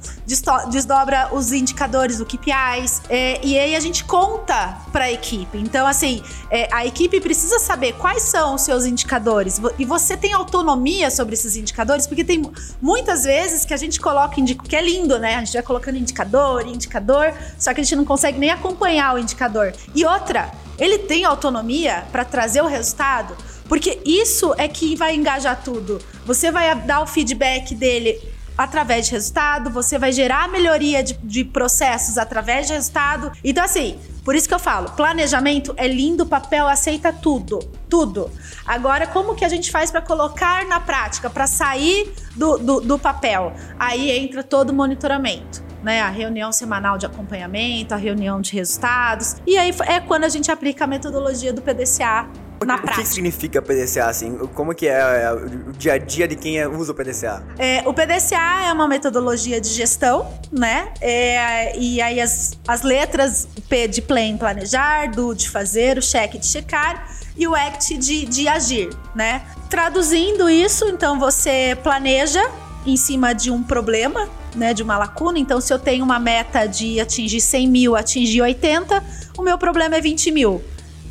desdobra os indicadores do KPIs, é, e aí a gente conta para a equipe. Então, assim, é, a equipe precisa saber quais são os seus indicadores e você tem autonomia sobre esses indicadores, porque tem mu- muitas vezes que a gente coloca indicador, que é lindo, né? A gente vai colocando indicador, indicador, só que a gente não consegue nem acompanhar o indicador. E outra, ele tem autonomia para trazer o resultado, porque isso é que vai engajar tudo. Você vai dar o feedback dele através de resultado, você vai gerar melhoria de, de processos através de resultado. Então, assim, Por isso que eu falo, planejamento é lindo, papel aceita tudo, tudo. Agora, como que a gente faz para colocar na prática, para sair do, do, do papel? Aí entra todo o monitoramento. Né, a reunião semanal de acompanhamento, a reunião de resultados. E aí é quando a gente aplica a metodologia do PDCA na o que prática. significa PDCA, assim? Como que é, é, o dia a dia de quem é- usa o PDCA? É, o PDCA é uma metodologia de gestão, né? É, e aí as, as letras, o P de plan, planejar, do de fazer, o cheque de checar e o act de, de agir, né? Traduzindo isso, então você planeja em cima de um problema, né, de uma lacuna. Então, se eu tenho uma meta de atingir 100 mil, atingir 80, o meu problema é 20 mil.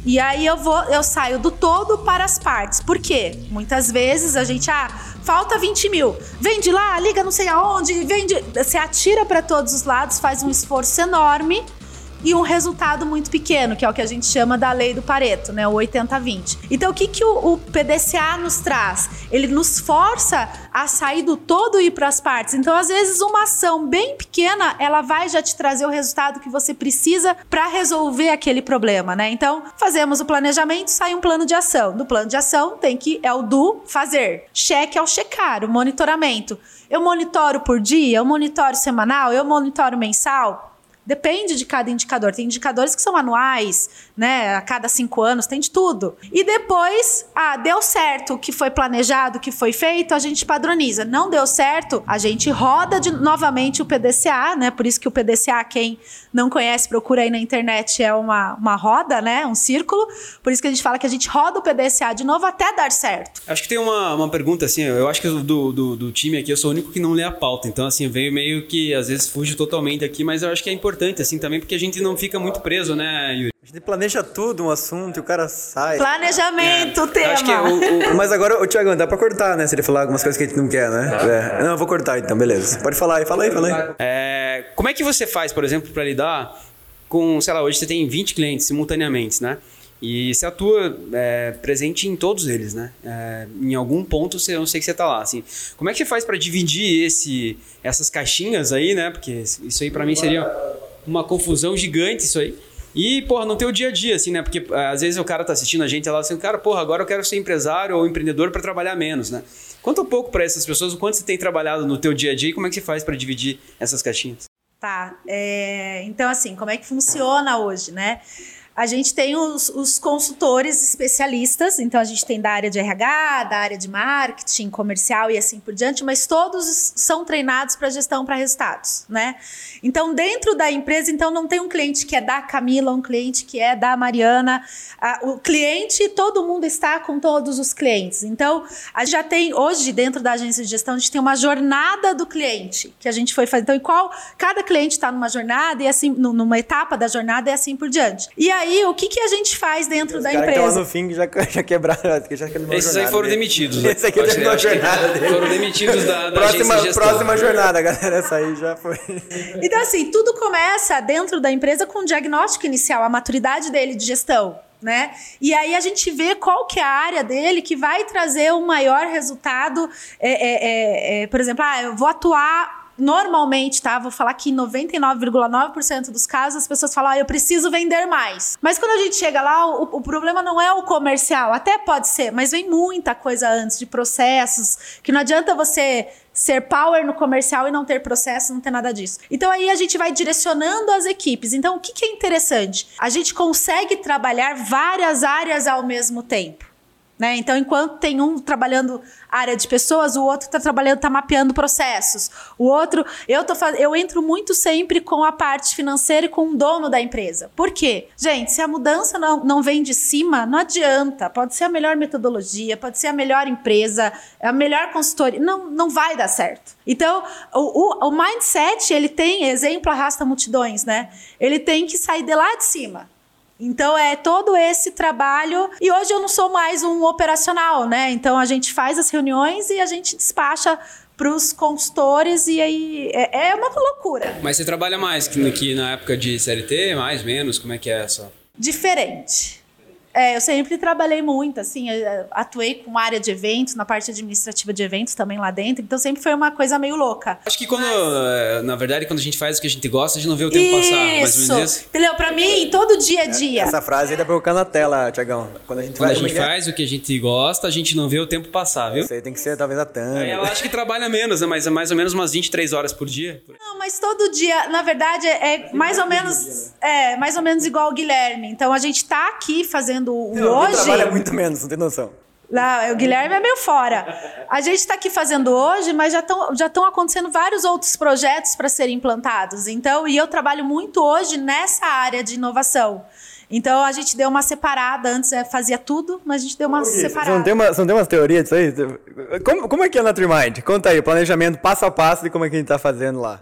E aí eu vou, eu saio do todo para as partes. Por quê? Muitas vezes a gente, ah, falta 20 mil. Vende lá, liga não sei aonde, vende. Você atira para todos os lados, faz um esforço enorme e um resultado muito pequeno, que é o que a gente chama da lei do Pareto, né? O 80-20. Então, o que, que o, o PDCA nos traz? Ele nos força a sair do todo e ir para as partes. Então, às vezes, uma ação bem pequena, ela vai já te trazer o resultado que você precisa para resolver aquele problema, né? Então, fazemos o planejamento, sai um plano de ação. No plano de ação tem que é o do fazer. Cheque é o checar, o monitoramento. Eu monitoro por dia, eu monitoro semanal, eu monitoro mensal. Depende de cada indicador. Tem indicadores que são anuais, né? A cada cinco anos, tem de tudo. E depois, ah, deu certo o que foi planejado, o que foi feito, a gente padroniza. Não deu certo, a gente roda de, novamente o PDCA, né? Por isso que o PDCA, quem não conhece, procura aí na internet, é uma, uma roda, né? Um círculo. Por isso que a gente fala que a gente roda o PDCA de novo até dar certo. Acho que tem uma, uma pergunta assim, eu acho que do, do, do time aqui eu sou o único que não lê a pauta, então assim, veio meio que às vezes fuge totalmente aqui, mas eu acho que é importante assim também, porque a gente não fica muito preso, né, Yuri? A gente planeja tudo, um assunto, e o cara sai. Planejamento, tema. Acho que o, o- Mas agora, ô Thiago, dá pra cortar, né? Se ele falar algumas coisas que a gente não quer, né? É. Não, eu vou cortar então, beleza. Pode falar aí, fala aí, fala aí. É, como é que você faz, por exemplo, para lidar com, sei lá, hoje você tem 20 clientes simultaneamente, né? E você atua é, presente em todos eles, né? É, em algum ponto você, eu sei que você tá lá, assim. Como é que você faz para dividir esse, essas caixinhas aí, né? Porque isso aí para mim seria uma confusão gigante isso aí. E, porra, não ter o dia a dia, assim, né? Porque é, às vezes o cara tá assistindo a gente lá assim, cara, porra, agora eu quero ser empresário ou empreendedor para trabalhar menos, né? Conta um pouco para essas pessoas o quanto você tem trabalhado no teu dia a dia e como é que você faz para dividir essas caixinhas. Tá. é, então, assim, como é que funciona hoje, né? A gente tem os, os consultores especialistas, então a gente tem da área de RH, da área de marketing, comercial e assim por diante, mas todos são treinados para gestão para resultados, né? Então, dentro da empresa, então não tem um cliente que é da Camila, um cliente que é da Mariana. Ah, o cliente, todo mundo está com todos os clientes. Então, a gente já tem, hoje, dentro da agência de gestão, a gente tem uma jornada do cliente que a gente foi fazer. Então, qual cada cliente está numa jornada e assim, nu- numa etapa da jornada e assim por diante. E aí, o que, que a gente faz dentro Os da caras que lá empresa? no fim já, já quebraram, que já a Esses aí foram demitidos. né? Esse aqui Acho terminou a jornada dele. Foram demitidos da, da Próxima, de próxima jornada, galera. Essa aí já foi. Então, assim, tudo começa dentro da empresa com o diagnóstico inicial, a maturidade dele de gestão. Né? E aí a gente vê qual que é a área dele que vai trazer o maior resultado. É, é, é, é, por exemplo, ah, eu vou atuar normalmente, tá? Vou falar que em 99,9% dos casos as pessoas falam, ah, eu preciso vender mais. Mas quando a gente chega lá, o, o problema não é o comercial, até pode ser, mas vem muita coisa antes de processos, que não adianta você ser power no comercial e não ter processo, não ter nada disso. Então aí a gente vai direcionando as equipes. Então o que, que é interessante? A gente consegue trabalhar várias áreas ao mesmo tempo. Né? Então, enquanto tem um trabalhando área de pessoas, o outro está trabalhando, está mapeando processos. O outro, eu tô faz... eu entro muito sempre com a parte financeira e com o dono da empresa. Por quê? Gente, se a mudança não, não vem de cima, não adianta. Pode ser a melhor metodologia, pode ser a melhor empresa, a melhor consultoria, não, não vai dar certo. Então, o, o, o mindset, ele tem, exemplo, arrasta multidões, né? Ele tem que sair de lá de cima. Então é todo esse trabalho. E hoje eu não sou mais um operacional, né? Então a gente faz as reuniões e a gente despacha para os consultores e aí é, é uma loucura. Mas você trabalha mais que, que na época de CLT, mais, menos? Como é que é essa? Diferente. É, eu sempre trabalhei muito, assim, eu atuei com área de eventos, na parte administrativa de eventos também lá dentro, então sempre foi uma coisa meio louca. Acho que quando, eh, na verdade, quando a gente faz o que a gente gosta, a gente não vê o tempo passar. Mais ou menos isso. Entendeu? Pra mim, todo dia a dia. Essa frase aí dá pra colocar na tela, Tiagão. Quando a gente Quando a faz, gente é que é? faz o que a gente gosta, a gente não vê o tempo passar, viu? Isso aí tem que ser talvez a thumb. Ela acha que trabalha menos, né? Mas é mais ou menos umas 23 horas por dia. Não, mas todo dia, na verdade, é mais ou menos, é, mais ou menos igual o Guilherme. Então a gente tá aqui fazendo o Não, hoje. trabalha muito menos, não tem noção. Lá, o Guilherme é meio fora. A gente está aqui fazendo hoje, mas já estão já estão acontecendo vários outros projetos para serem implantados. Então, e eu trabalho muito hoje nessa área de inovação. Então a gente deu uma separada, antes é, fazia tudo, mas a gente deu uma Você separada. não, tem uma, você não tem umas teorias disso aí? Como, como é que é na Trimind? Conta aí, o planejamento passo a passo de como é que a gente tá fazendo lá.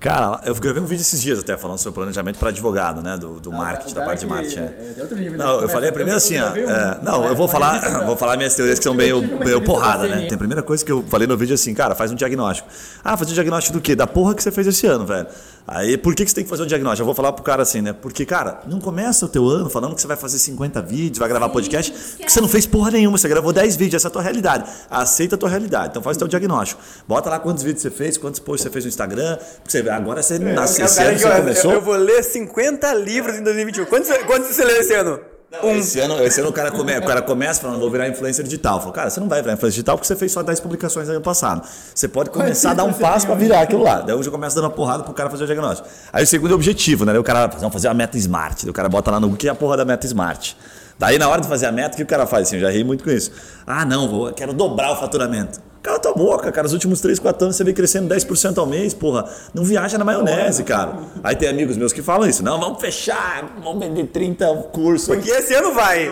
Cara, eu gravei um vídeo esses dias até falando sobre planejamento para advogado, né? Do, do marketing, da parte de marketing. é. Não, eu falei primeiro assim, ó. é, não, eu vou falar, vou falar minhas teorias que são meio, meio porrada, né? Tem a primeira coisa que eu falei no vídeo assim, cara, faz um diagnóstico. Ah, fazer um diagnóstico do quê? Da porra que você fez esse ano, velho. Aí, por que, que você tem que fazer um diagnóstico? Eu vou falar pro cara assim, né? Porque, cara, não começa o teu ano falando que você vai fazer 50 vídeos, vai gravar podcast, porque você não fez porra nenhuma, você gravou 10 vídeos, essa é a tua realidade. Aceita a tua realidade. Então faz o teu diagnóstico. Bota lá quantos vídeos você fez, quantos posts você fez no Instagram. porque Você, agora você nasce, esse ano você eu, começou. eu vou ler 50 livros em 2021. Quantos, quantos você leu esse ano? Um. Esse ano, esse ano o, cara come, o cara começa falando, vou virar influencer digital. Falou, cara, você não vai virar influencer digital porque você fez só 10 publicações no ano passado. Você pode começar a dar um passo para virar aquilo lá. Daí eu já começo dando uma porrada pro cara fazer o diagnóstico. Aí o segundo é o objetivo, né? Daí o cara vai fazer uma meta smart. Daí o cara bota lá no Google que é a porra da meta smart. Daí na hora de fazer a meta, o que o cara faz? Assim, eu já ri muito com isso. Ah, não, vou, quero dobrar o faturamento. Cala tua boca, cara. Os últimos 3, 4 anos você vem crescendo 10% ao mês, porra. Não viaja na maionese, cara. Aí tem amigos meus que falam isso. Não, vamos fechar, vamos vender 30 cursos. Porque esse ano vai.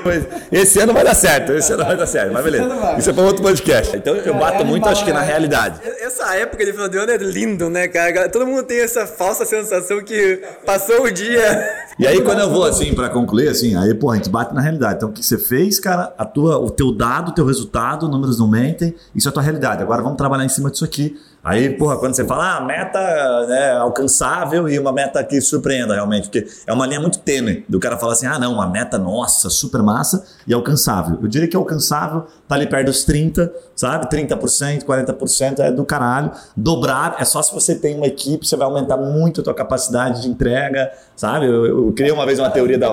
Esse ano vai dar certo, esse ano vai dar certo, mas beleza. Isso é para outro podcast. Então eu bato muito, acho que na realidade. Essa época de final de ano é lindo, né, cara? Todo mundo tem essa falsa sensação que passou o dia. E aí quando eu vou assim para concluir assim, aí pô, a gente bate na realidade. Então o que você fez, cara, a tua, o teu dado, o teu resultado, números não mentem, isso é a tua realidade. Agora vamos trabalhar em cima disso aqui. Aí, porra, quando você fala, ah, meta né, alcançável e uma meta que surpreenda realmente, porque é uma linha muito tênue do cara falar assim, ah, não, uma meta nossa, super massa e alcançável. Eu diria que alcançável tá ali perto dos 30, sabe? 30%, 40% é do caralho. Dobrar é só se você tem uma equipe, você vai aumentar muito a tua capacidade de entrega, sabe? Eu, eu criei uma vez uma teoria da,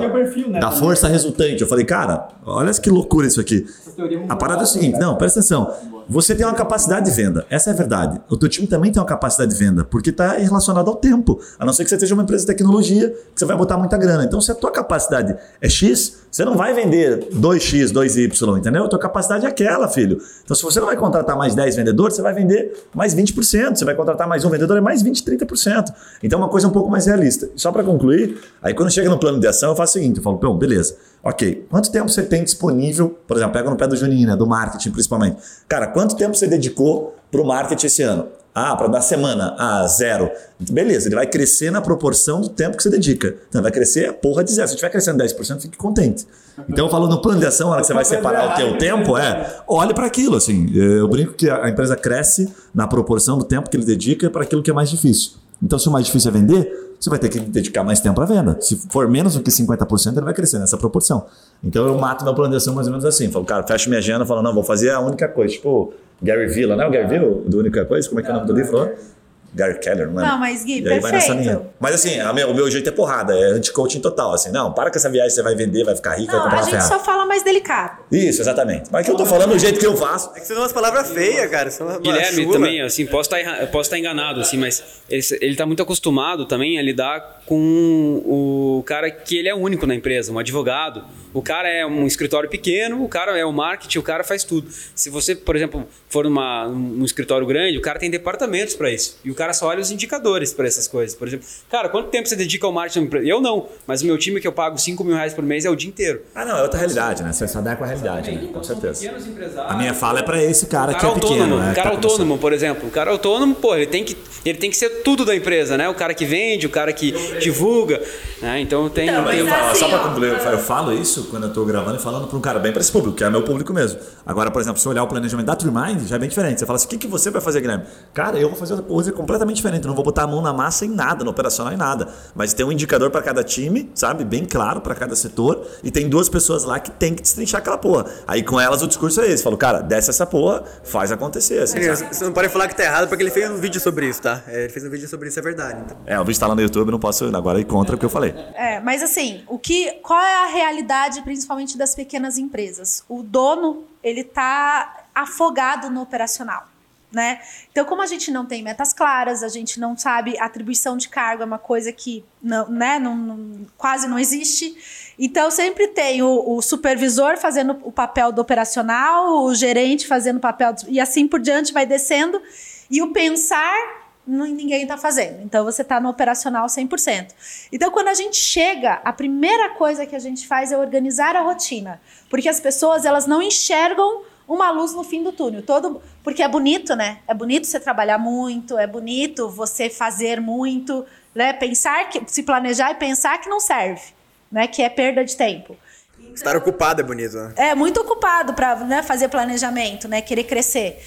da força resultante. Eu falei, cara, olha que loucura isso aqui. A parada é o seguinte, não, presta atenção. Você tem uma capacidade de venda, essa é a verdade. O teu time também tem uma capacidade de venda, porque está relacionado ao tempo. A não ser que você seja uma empresa de tecnologia, que você vai botar muita grana. Então, se a tua capacidade é X, você não vai vender 2X, 2Y, entendeu? A tua capacidade é aquela, filho. Então, se você não vai contratar mais 10 vendedores, você vai vender mais 20%. Você vai contratar mais um vendedor, é mais 20, 30%. Então, é uma coisa um pouco mais realista. Só para concluir, aí quando chega no plano de ação, eu faço o seguinte, eu falo, bom, beleza. Ok, quanto tempo você tem disponível, por exemplo, pega no pé do Juninho, né, do marketing principalmente. Cara, quanto tempo você dedicou para o marketing esse ano? Ah, para dar semana? Ah, zero. Beleza, ele vai crescer na proporção do tempo que você dedica. Então, vai crescer a porra de zero. Se estiver crescendo 10%, fique contente. Então, eu falo no plano de ação, na hora que você vai separar o teu tempo, é, olhe para aquilo, assim. Eu brinco que a empresa cresce na proporção do tempo que ele dedica para aquilo que é mais difícil. Então, se o mais difícil é vender, você vai ter que dedicar mais tempo à venda. Se for menos do que 50%, ele vai crescer nessa proporção. Então eu mato meu plano de ação mais ou menos assim. Falo, cara, fecho minha agenda, falo, não, vou fazer a única coisa. Tipo, Gary Villa, não é o Gary Villa, do Única Coisa? Como é que é o nome do livro? Gary Keller, não é? Não, mas Gui, E aí vai nessa perfeito. linha. Mas assim, a meu- o meu jeito é porrada, é anti-coaching total. Assim, não, para com essa viagem, você vai vender, vai ficar rico, vai Não, comprar a uma gente só fala mais delicado. Isso, exatamente. Mas que eu tô falando o jeito que eu faço. É que você umas palavras feias, cara. Uma Guilherme chula. também, assim, posso estar, erra- posso estar enganado, assim, mas ele, ele tá muito acostumado também a lidar com o cara que ele é único na empresa, um advogado. O cara é um escritório pequeno, o cara é o marketing, o cara faz tudo. Se você, por exemplo, for numa, num escritório grande, o cara tem departamentos para isso. E o cara só olha os indicadores para essas coisas. Por exemplo, cara, quanto tempo você dedica ao marketing? da empresa? Eu não, mas o meu time que eu pago 5 mil reais por mês é o dia inteiro. Ah, não, é outra realidade, né? Você se adequa à realidade, né? Com certeza. A minha fala é pra esse cara, O que cara é pequeno, autônomo, né? o cara tá começando. autônomo, por exemplo. O cara autônomo, pô, ele tem que, ele tem que ser tudo da empresa, né? O cara que vende, o cara que divulga, né? Então tem, Então, tem mas Fala, assim, só para concluir, eu falo isso discurso quando eu tô gravando e falando para um cara bem para esse público, que é meu público mesmo. Agora, por exemplo, se eu olhar o planejamento da TreeMind, já é bem diferente. Você fala assim, o que, que você vai fazer, Guilherme? Cara, eu vou fazer uma coisa completamente diferente. Eu não vou botar a mão na massa em nada, no operacional em nada. Mas tem um indicador para cada time, sabe? Bem claro para cada setor. E tem duas pessoas lá que tem que destrinchar aquela porra. Aí com elas o discurso é esse. Falo, cara, desce essa porra, faz acontecer. Assim, sabe? Você não pode falar que tá errado porque ele fez um vídeo sobre isso, tá? É, Ele fez um vídeo sobre isso, é verdade. Então. É, o vídeo tá lá no YouTube, não posso agora ir contra o que eu falei. É, mas assim, o que, qual é a realidade, principalmente das pequenas empresas? O dono, ele tá afogado no operacional, né? Então, como a gente não tem metas claras, a gente não sabe, atribuição de cargo é uma coisa que não, né, não, não- quase não existe. Então, sempre tem o, o supervisor fazendo o papel do operacional, o gerente fazendo o papel, do- e assim por diante vai descendo. E o pensar ninguém está fazendo. Então você está no operacional 100%. Então quando a gente chega, a primeira coisa que a gente faz é organizar a rotina, porque as pessoas elas não enxergam uma luz no fim do túnel. Todo, porque é bonito, né? É bonito você trabalhar muito, é bonito você fazer muito, né? Pensar que se planejar e pensar que não serve, né? Que é perda de tempo. Estar ocupado é bonito, né? É muito ocupado para né, fazer planejamento, né? Querer crescer.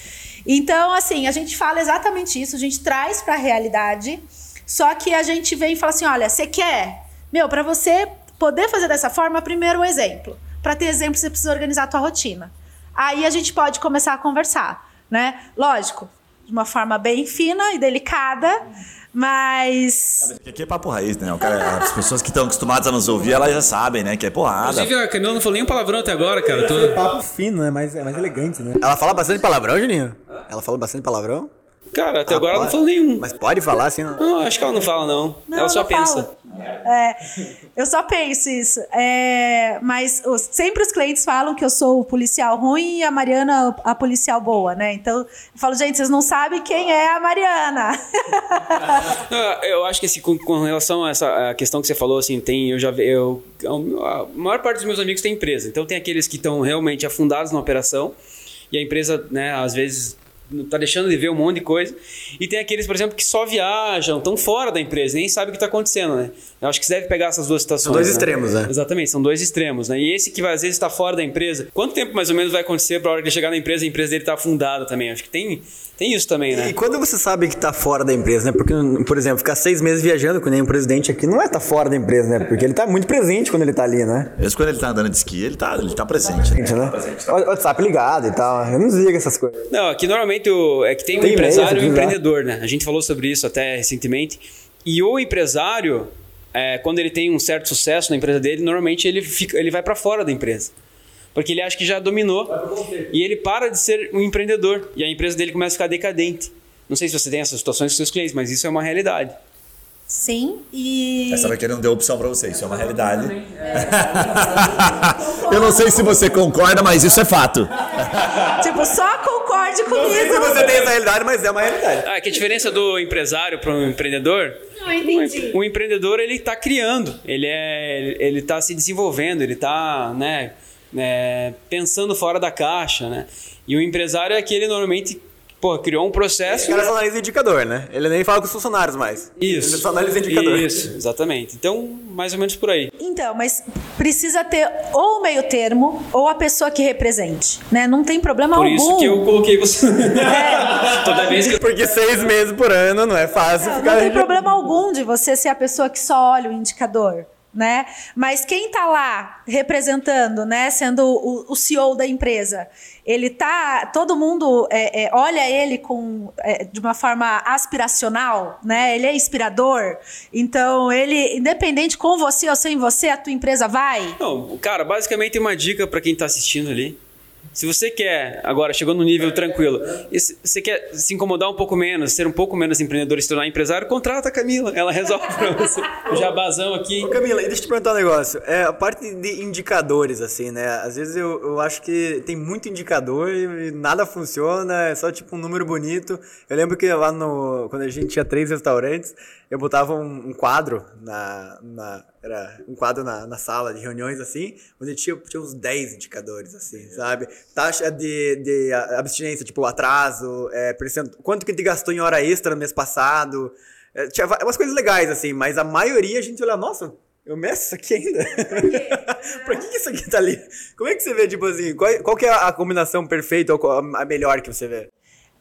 Então, assim, a gente fala exatamente isso, a gente traz para a realidade, só que a gente vem e fala assim: olha, você quer? Meu, para você poder fazer dessa forma, primeiro um exemplo. Para ter exemplo, você precisa organizar a tua rotina. Aí a gente pode começar a conversar, né? Lógico, de uma forma bem fina e delicada, mas Porque Aqui é papo raiz, né? O cara, as pessoas que estão acostumadas a nos ouvir, elas já sabem, né? Que é porrada. Inclusive, a Camila não falou nem um palavrão até agora, cara. Tô- Papo fino, né? Mais, é mais elegante, né? Ela fala bastante palavrão, Juninho? Ela fala bastante palavrão? Cara, até agora ela não pode. falou nenhum. Mas pode falar assim, não? Não, acho que ela não fala, não. Não, ela só não pensa. É, eu só penso isso. É, mas os- sempre os clientes falam que eu sou o policial ruim e a Mariana a policial boa, né? Então eu falo, gente, vocês não sabem quem é a Mariana. Não, Eu acho que assim, com, com relação a essa a questão que você falou, assim, tem, eu já eu a maior parte dos meus amigos tem empresa. Então tem aqueles que estão realmente afundados na operação e a empresa, né, às vezes tá deixando de ver um monte de coisa. E tem aqueles, por exemplo, que só viajam, estão fora da empresa, nem sabem o que está acontecendo, né? Eu acho que você deve pegar essas duas situações. São dois né? extremos, né? Exatamente, são dois extremos, né? E esse que às vezes está fora da empresa, quanto tempo mais ou menos vai acontecer para a hora que ele chegar na empresa e a empresa dele tá afundada também? Acho que tem, tem isso também, né? E quando você sabe que tá fora da empresa, né? Porque, por exemplo, ficar seis meses viajando com nenhum presidente aqui não é tá fora da empresa, né? Porque ele tá muito presente quando ele tá ali, né? Mesmo quando ele tá andando de esqui, ele tá, ele tá presente. Né? Né? O WhatsApp ligado e tal. Eu não desligo essas coisas. Não, aqui normalmente o, é que tem, Tem o empresário e você empreendedor, né? A gente falou sobre isso até recentemente. E o empresário, é, quando ele tem um certo sucesso na empresa dele, normalmente ele, fica, ele vai para fora da empresa. Porque ele acha que já dominou. E ele para de ser um empreendedor. E a empresa dele começa a ficar decadente. Não sei se você tem essas situações com seus clientes, mas isso é uma realidade. Sim, e. Essa daqui não deu opção pra você, isso é uma realidade. Eu não sei se você concorda, mas isso é fato. Tipo, só concorde Não sei se comigo. você tem essa realidade, mas é uma realidade. Ah, que a diferença do empresário para um empreendedor? Não entendi. O empreendedor ele está criando, ele é, ele está se desenvolvendo, ele está, né, é, pensando fora da caixa, né? E o empresário é aquele normalmente, pô, criou um O processo. cara só analisa indicador, né? Ele nem fala com os funcionários mais. Isso. Ele só analisa indicador. Isso, exatamente. Então, mais ou menos por aí. Então, mas precisa ter ou o meio termo ou a pessoa que represente, né? Não tem problema Por algum. isso que eu coloquei você. Toda vez que eu Porque seis meses por ano não é fácil Não, ficar. não tem problema algum de você ser a pessoa que só olha o indicador, né? Mas quem tá lá representando, né, sendo o, o CEO da empresa, ele tá, todo mundo é, é, olha ele com é, de uma forma aspiracional, né? Ele é inspirador. Então ele, independente com você ou sem você, a tua empresa vai. Não, cara, basicamente uma dica para quem tá assistindo ali. Se você quer, agora chegou no nível tranquilo, se você quer se incomodar um pouco menos, ser um pouco menos empreendedor e se tornar empresário, contrata a Camila, ela resolve pra você. O jabazão aqui. Ô, Camila, deixa eu te perguntar um negócio. É, a parte de indicadores, assim, né? Às vezes eu, eu acho que tem muito indicador e nada funciona, é só tipo um número bonito. Eu lembro que lá no. Quando a gente tinha três restaurantes, eu botava um, um quadro na. na era um quadro na, na sala de reuniões, assim, onde tinha, tinha uns 10 indicadores, assim, sabe? Taxa de, de abstinência, tipo atraso, é, percent- quanto que a gente gastou em hora extra no mês passado. É, tinha umas coisas legais, assim, mas a maioria a gente olha, nossa, Eu meço isso aqui ainda? pra que, isso aqui tá ali? Como é que você vê, tipo assim, qual, qual que é a combinação perfeita ou a melhor que você vê?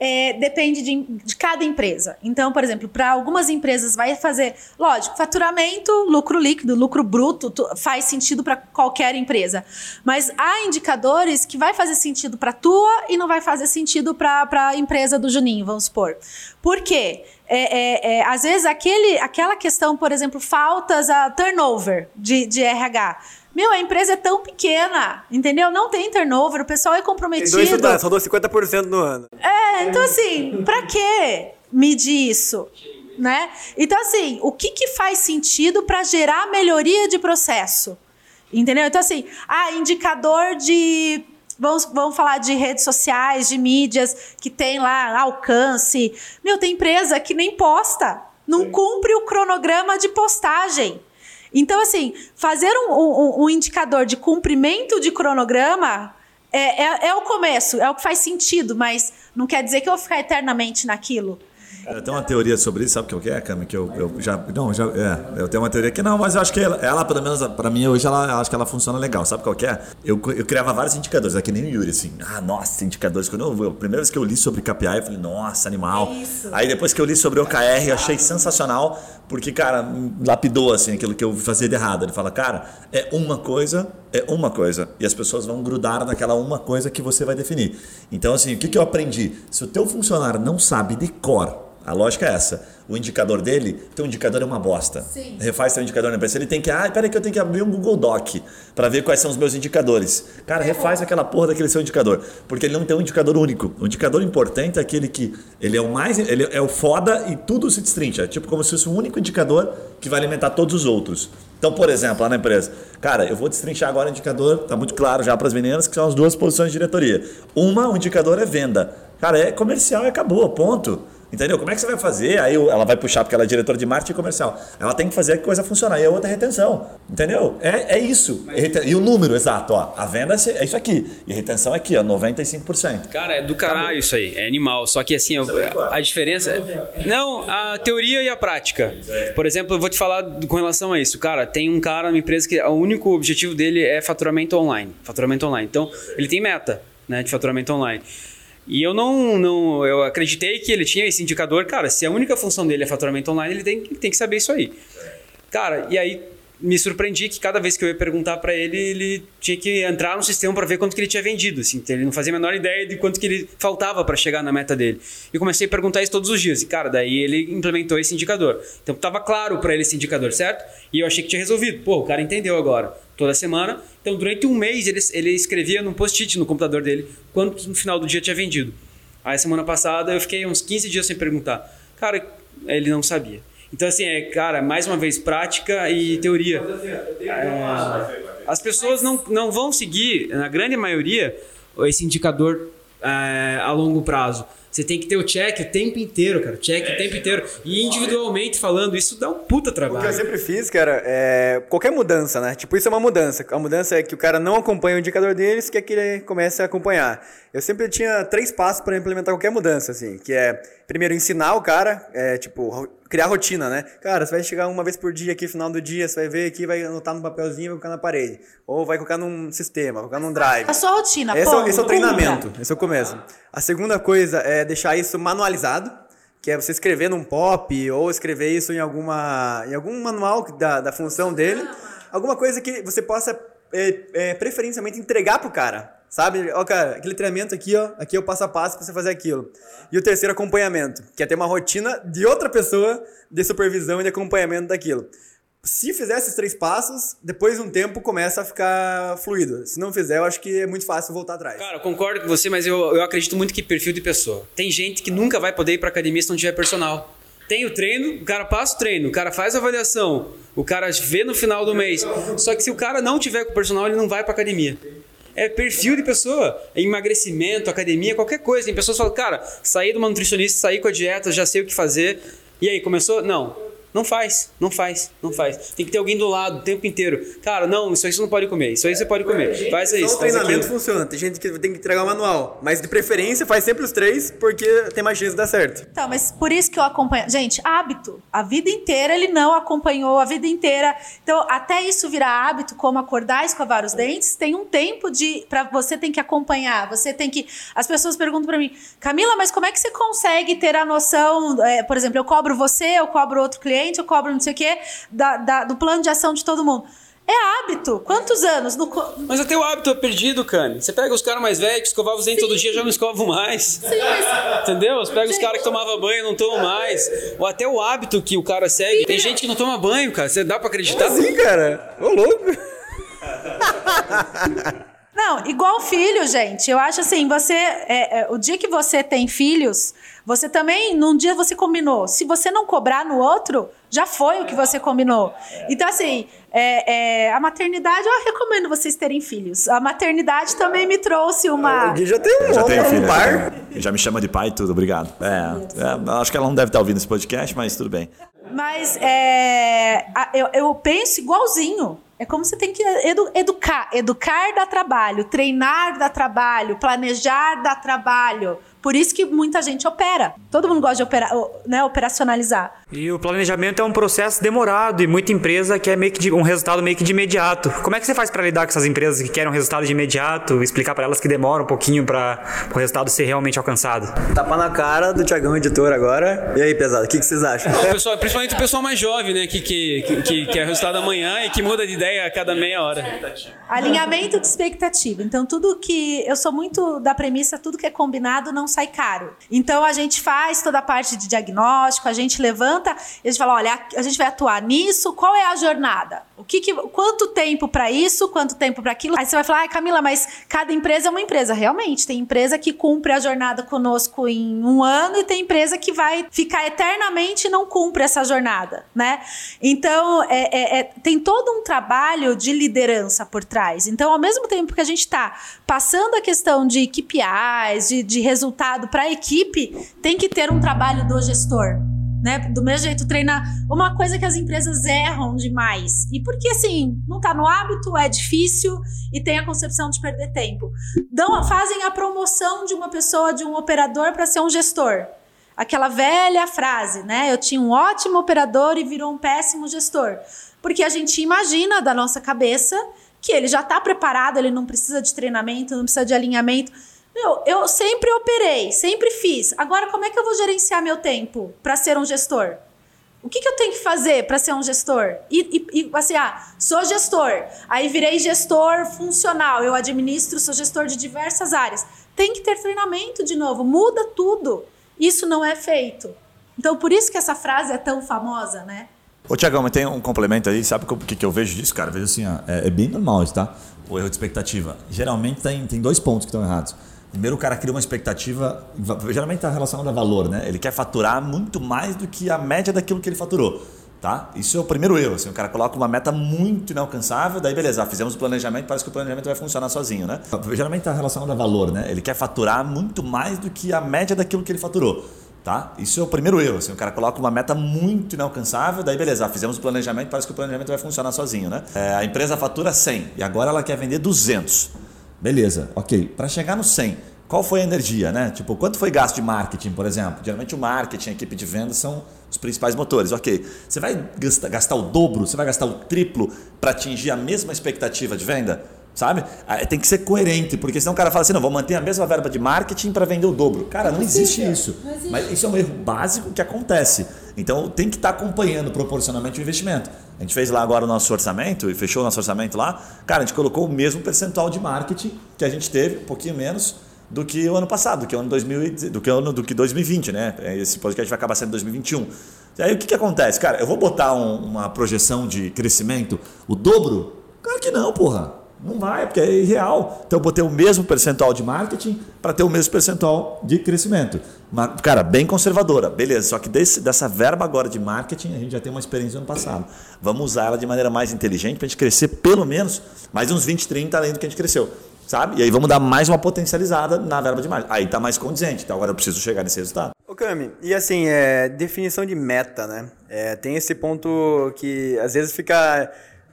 É, depende de, de cada empresa. Então, por exemplo, para algumas empresas vai fazer, lógico, faturamento, lucro líquido, lucro bruto, tu- faz sentido para qualquer empresa. Mas há indicadores que vai fazer sentido para tua e não vai fazer sentido para a empresa do Juninho, vamos supor. Por quê? É, é, é, às vezes aquele, aquela questão, por exemplo, faltas a turnover de, de RH. Meu, a empresa é tão pequena, entendeu? Não tem turnover, o pessoal é Tem comprometido. dois estudantes, rodou 50% no ano. É, então assim, pra que medir isso? Né? Então, assim, o que, que faz sentido para gerar melhoria de processo? Entendeu? Então, assim, ah, indicador de. Vamos, vamos falar de redes sociais, de mídias que tem lá alcance. Meu, tem empresa que nem posta, não cumpre o cronograma de postagem. Então, assim, fazer um, um- um indicador de cumprimento de cronograma é, é, é o começo, é o que faz sentido, mas não quer dizer que eu vou ficar eternamente naquilo. Eu tenho uma teoria sobre isso, sabe o que é, Cami? Que eu, eu já. Não, já. É, eu tenho uma teoria que não, mas eu acho que ela, ela, pelo menos pra mim, hoje, ela, acho que ela funciona legal. Sabe qual que é? Eu, eu criava vários indicadores, é que nem o Yuri, assim. Ah, nossa, indicadores. Quando eu, a primeira vez que eu li sobre KPI, eu falei, nossa, animal. É isso. Aí depois que eu li sobre OKR, eu achei sensacional, porque, cara, lapidou, assim, aquilo que eu fazia de errado. Ele fala, cara, é uma coisa, é uma coisa. E as pessoas vão grudar naquela uma coisa que você vai definir. Então, assim, o que, que eu aprendi? Se o teu funcionário não sabe de cor, a lógica é essa. O indicador dele, teu indicador é uma bosta. Sim. Refaz teu indicador na empresa. Ele tem que, ah, peraí que eu tenho que abrir um Google Doc para ver quais são os meus indicadores. Cara, refaz aquela porra daquele seu indicador, porque ele não tem um indicador único. O indicador importante é aquele que ele é o mais, ele é o foda e tudo se destrincha. É tipo como se fosse um único indicador que vai alimentar todos os outros. Então, por exemplo, lá na empresa, cara, eu vou destrinchar agora o indicador, tá muito claro já para as meninas que são as duas posições de diretoria. Uma, o indicador é venda. Cara, é comercial e acabou, ponto. Entendeu? Como é que você vai fazer? Aí ela vai puxar porque ela é diretora de marketing comercial. Ela tem que fazer a coisa funcionar. E a outra é retenção. Entendeu? É, é isso. E reten- E o número, exato. Ó, a venda é isso aqui. E a retenção é aqui, ó, 95%. Cara, é do caralho isso aí, é animal. Só que assim, a diferença. Não, a teoria e a prática. Por exemplo, eu vou te falar com relação a isso. Cara, tem um cara numa empresa que o único objetivo dele é faturamento online. Faturamento online. Então, ele tem meta né, de faturamento online. E eu não, não. Eu acreditei que ele tinha esse indicador. Cara, se a única função dele é faturamento online, ele tem, tem que saber isso aí. Cara, e aí me surpreendi que cada vez que eu ia perguntar pra ele, ele tinha que entrar no sistema pra ver quanto que ele tinha vendido, assim, então ele não fazia a menor ideia de quanto que ele faltava pra chegar na meta dele. E comecei a perguntar isso todos os dias. E cara, daí ele implementou esse indicador. Então tava claro pra ele esse indicador, certo? E eu achei que tinha resolvido. Pô, o cara entendeu agora. Toda semana. Então durante um mês ele, ele escrevia num post-it no computador dele quanto no final do dia tinha vendido. Aí semana passada eu fiquei uns 15 dias sem perguntar. Cara, ele não sabia. Então, assim, é, cara, mais uma vez, prática e teoria. É, as pessoas não, não vão seguir, na grande maioria, esse indicador é, a longo prazo. Você tem que ter o check o tempo inteiro, cara. Check o tempo inteiro. E individualmente falando, isso dá um puta O que eu trabalho. sempre fiz, cara, é qualquer mudança, né? Tipo, isso é uma mudança. A mudança é que o cara não acompanha o indicador deles, quer que ele comece a acompanhar. Eu sempre tinha três passos para implementar qualquer mudança, assim, que é primeiro ensinar o cara, é tipo, criar rotina, né? Cara, você vai chegar uma vez por dia aqui, final do dia, você vai ver aqui, vai anotar no papelzinho e vai colocar na parede. Ou vai colocar num sistema, colocar num drive. A sua rotina, Esse, é, ponto, esse é o treinamento, esse é o começo. A segunda coisa é deixar isso manualizado, que é você escrever num pop ou escrever isso em alguma em algum manual da, da função dele, alguma coisa que você possa é, é, preferencialmente entregar pro cara. Sabe? Ó, cara, aquele treinamento aqui, ó, aqui é o passo a passo pra você fazer aquilo. E o terceiro, acompanhamento, que é ter uma rotina de outra pessoa de supervisão e de acompanhamento daquilo. Se fizer esses três passos, depois de um tempo começa a ficar fluido. Se não fizer, eu acho que é muito fácil voltar atrás. Cara, eu concordo com você, mas eu, eu acredito muito que perfil de pessoa. Tem gente que nunca vai poder ir pra academia se não tiver personal. Tem o treino, o cara passa o treino, o cara faz a avaliação, o cara vê no final do mês. Só que se o cara não tiver com o personal, ele não vai pra academia. É perfil de pessoa. É emagrecimento, academia, qualquer coisa. Tem pessoas que falam, cara, saí de uma nutricionista, saí com a dieta, já sei o que fazer. E aí, começou? Não. Não faz, não faz, não faz. Tem que ter alguém do lado o tempo inteiro. Cara, não, isso aí você não pode comer, isso aí você pode comer. Faz Só isso, o faz treinamento aquilo. funciona. Tem gente que tem que entregar o manual. Mas de preferência faz sempre os três, porque tem mais chance de dar certo. Então, mas por isso que eu acompanho. Gente, hábito. A vida inteira ele não acompanhou, a vida inteira. Então, até isso virar hábito, como acordar e escovar os dentes, tem um tempo de. para Você tem que acompanhar. Você tem que. As pessoas perguntam pra mim, Camila, mas como é que você consegue ter a noção? é, por exemplo, eu cobro você, eu cobro outro cliente, eu cobro não sei o quê, da- da- do plano de ação de todo mundo. É hábito. Quantos anos? No, co- Mas até o hábito é perdido, Cane. Você pega os caras mais velhos que escovavam os dentes todo dia já não escovam mais. Sim, mas Entendeu? Você pega os Gente. caras que tomavam banho e não tomam mais. Ou até o hábito que o cara segue. Tem gente que não toma banho, cara. Você dá pra acreditar? Assim, cara. Ô, louco. Não, igual filho, gente. Eu acho assim, você. é, é, o dia que você tem filhos, você também, num dia você combinou. Se você não cobrar no outro, já foi o que você combinou. Então, assim, é, é, a maternidade, eu recomendo vocês terem filhos. A maternidade também me trouxe uma. O Gui já tem um, Já tenho um filho. par. Já me chama de pai e tudo, obrigado. É, é, acho que ela não deve estar ouvindo esse podcast, mas tudo bem. Mas é, eu, eu penso igualzinho. É como você tem que edu- educar. Educar dá trabalho, treinar dá trabalho, planejar dá trabalho. Por isso que muita gente opera. Todo mundo gosta de operar, né, operacionalizar. E o planejamento é um processo demorado e muita empresa quer meio que de- um resultado meio que de imediato. Como é que você faz para lidar com essas empresas que querem um resultado de imediato? Explicar para elas que demora um pouquinho para o resultado ser realmente alcançado? Tapa na cara do Tiagão Editor agora. E aí, pesado, o que, que vocês acham? O pessoal, principalmente o pessoal mais jovem, né? Que, que, que, que quer resultado amanhã e que muda de ideia a cada meia hora. Alinhamento de expectativa. Então, tudo que. Eu sou muito da premissa, tudo que é combinado não sai caro. Então, a gente faz toda a parte de diagnóstico, a gente levanta e a gente fala: olha, a gente vai atuar nisso, qual é a jornada? O que, que quanto tempo para isso, quanto tempo para aquilo? Aí você vai falar, ai, Camila, mas cada empresa é uma empresa. Realmente, tem empresa que cumpre a jornada conosco em um ano e tem empresa que vai ficar eternamente e não cumpre essa jornada, né? Então, é, é- é- tem todo um trabalho de liderança por trás. Então, ao mesmo tempo que a gente está passando a questão de KPIs, de, de resultado para a equipe, tem que ter um trabalho do gestor. Né? Do mesmo jeito, treinar. Uma coisa que as empresas erram demais. E porque, assim, não está no hábito, é difícil e tem a concepção de perder tempo. Dão, fazem a promoção de uma pessoa, de um operador, para ser um gestor. Aquela velha frase, né? Eu tinha um ótimo operador e virou um péssimo gestor. Porque a gente imagina da nossa cabeça que ele já está preparado, ele não precisa de treinamento, não precisa de alinhamento. Eu sempre operei, sempre fiz. Agora, como é que eu vou gerenciar meu tempo para ser um gestor? O que, que eu tenho que fazer para ser um gestor? E, e- e, assim, ah, sou gestor. Aí virei gestor funcional. Eu administro, sou gestor de diversas áreas. Tem que ter treinamento de novo. Muda tudo. Isso não é feito. Então, por isso que essa frase é tão famosa, né? Ô, Tiagão, mas tem um complemento aí, sabe o que, que eu vejo disso, cara? Eu vejo assim, ó, é, é bem normal isso, tá? O erro de expectativa. Geralmente tem, tem dois pontos que estão errados. Primeiro, o cara cria uma expectativa, va- geralmente está relacionado a valor, né? Ele quer faturar muito mais do que a média daquilo que ele faturou, tá? Isso é o primeiro erro, assim, o cara coloca uma meta muito inalcançável, daí beleza, ah, fizemos o planejamento, parece que o planejamento vai funcionar sozinho, né? Geralmente está relacionado a valor, né? Ele quer faturar muito mais do que a média daquilo que ele faturou. Tá? Isso é o primeiro erro. Assim, o cara coloca uma meta muito inalcançável, daí beleza, ah, fizemos o planejamento, parece que o planejamento vai funcionar sozinho, né? É, a empresa fatura 100 e agora ela quer vender 200. Beleza, ok. Para chegar no 100, qual foi a energia, né? Tipo, quanto foi gasto de marketing, por exemplo? Geralmente o marketing, a equipe de vendas são os principais motores. Ok, você vai gastar o dobro, você vai gastar o triplo para atingir a mesma expectativa de venda? Sabe? Ah, Tem que ser coerente, porque senão o cara fala assim: não, vou manter a mesma verba de marketing para vender o dobro. Cara, não, existe isso. Mas isso é um erro básico que acontece. Então tem que estar acompanhando proporcionalmente o investimento. A gente fez lá agora o nosso orçamento e fechou o nosso orçamento lá. Cara, a gente colocou o mesmo percentual de marketing que a gente teve, um pouquinho menos do que o ano passado, do que o ano 2000, e- do que o ano do que 2020, né? Esse podcast vai acabar sendo 2021. E aí o que, que acontece? Cara, eu vou botar um- uma projeção de crescimento, o dobro? Claro que não, porra. Não vai, porque é irreal. Então eu botei o mesmo percentual de marketing para ter o mesmo percentual de crescimento. Cara, bem conservadora. Beleza, só que desse, dessa verba agora de marketing, a gente já tem uma experiência no passado. Vamos usar ela de maneira mais inteligente para a gente crescer pelo menos mais uns 20, 30 além do que a gente cresceu. Sabe? E aí vamos dar mais uma potencializada na verba de marketing. Aí tá mais condizente. Então agora eu preciso chegar nesse resultado. Ô Cami, e assim, é, definição de meta, né? É, tem esse ponto que às vezes fica.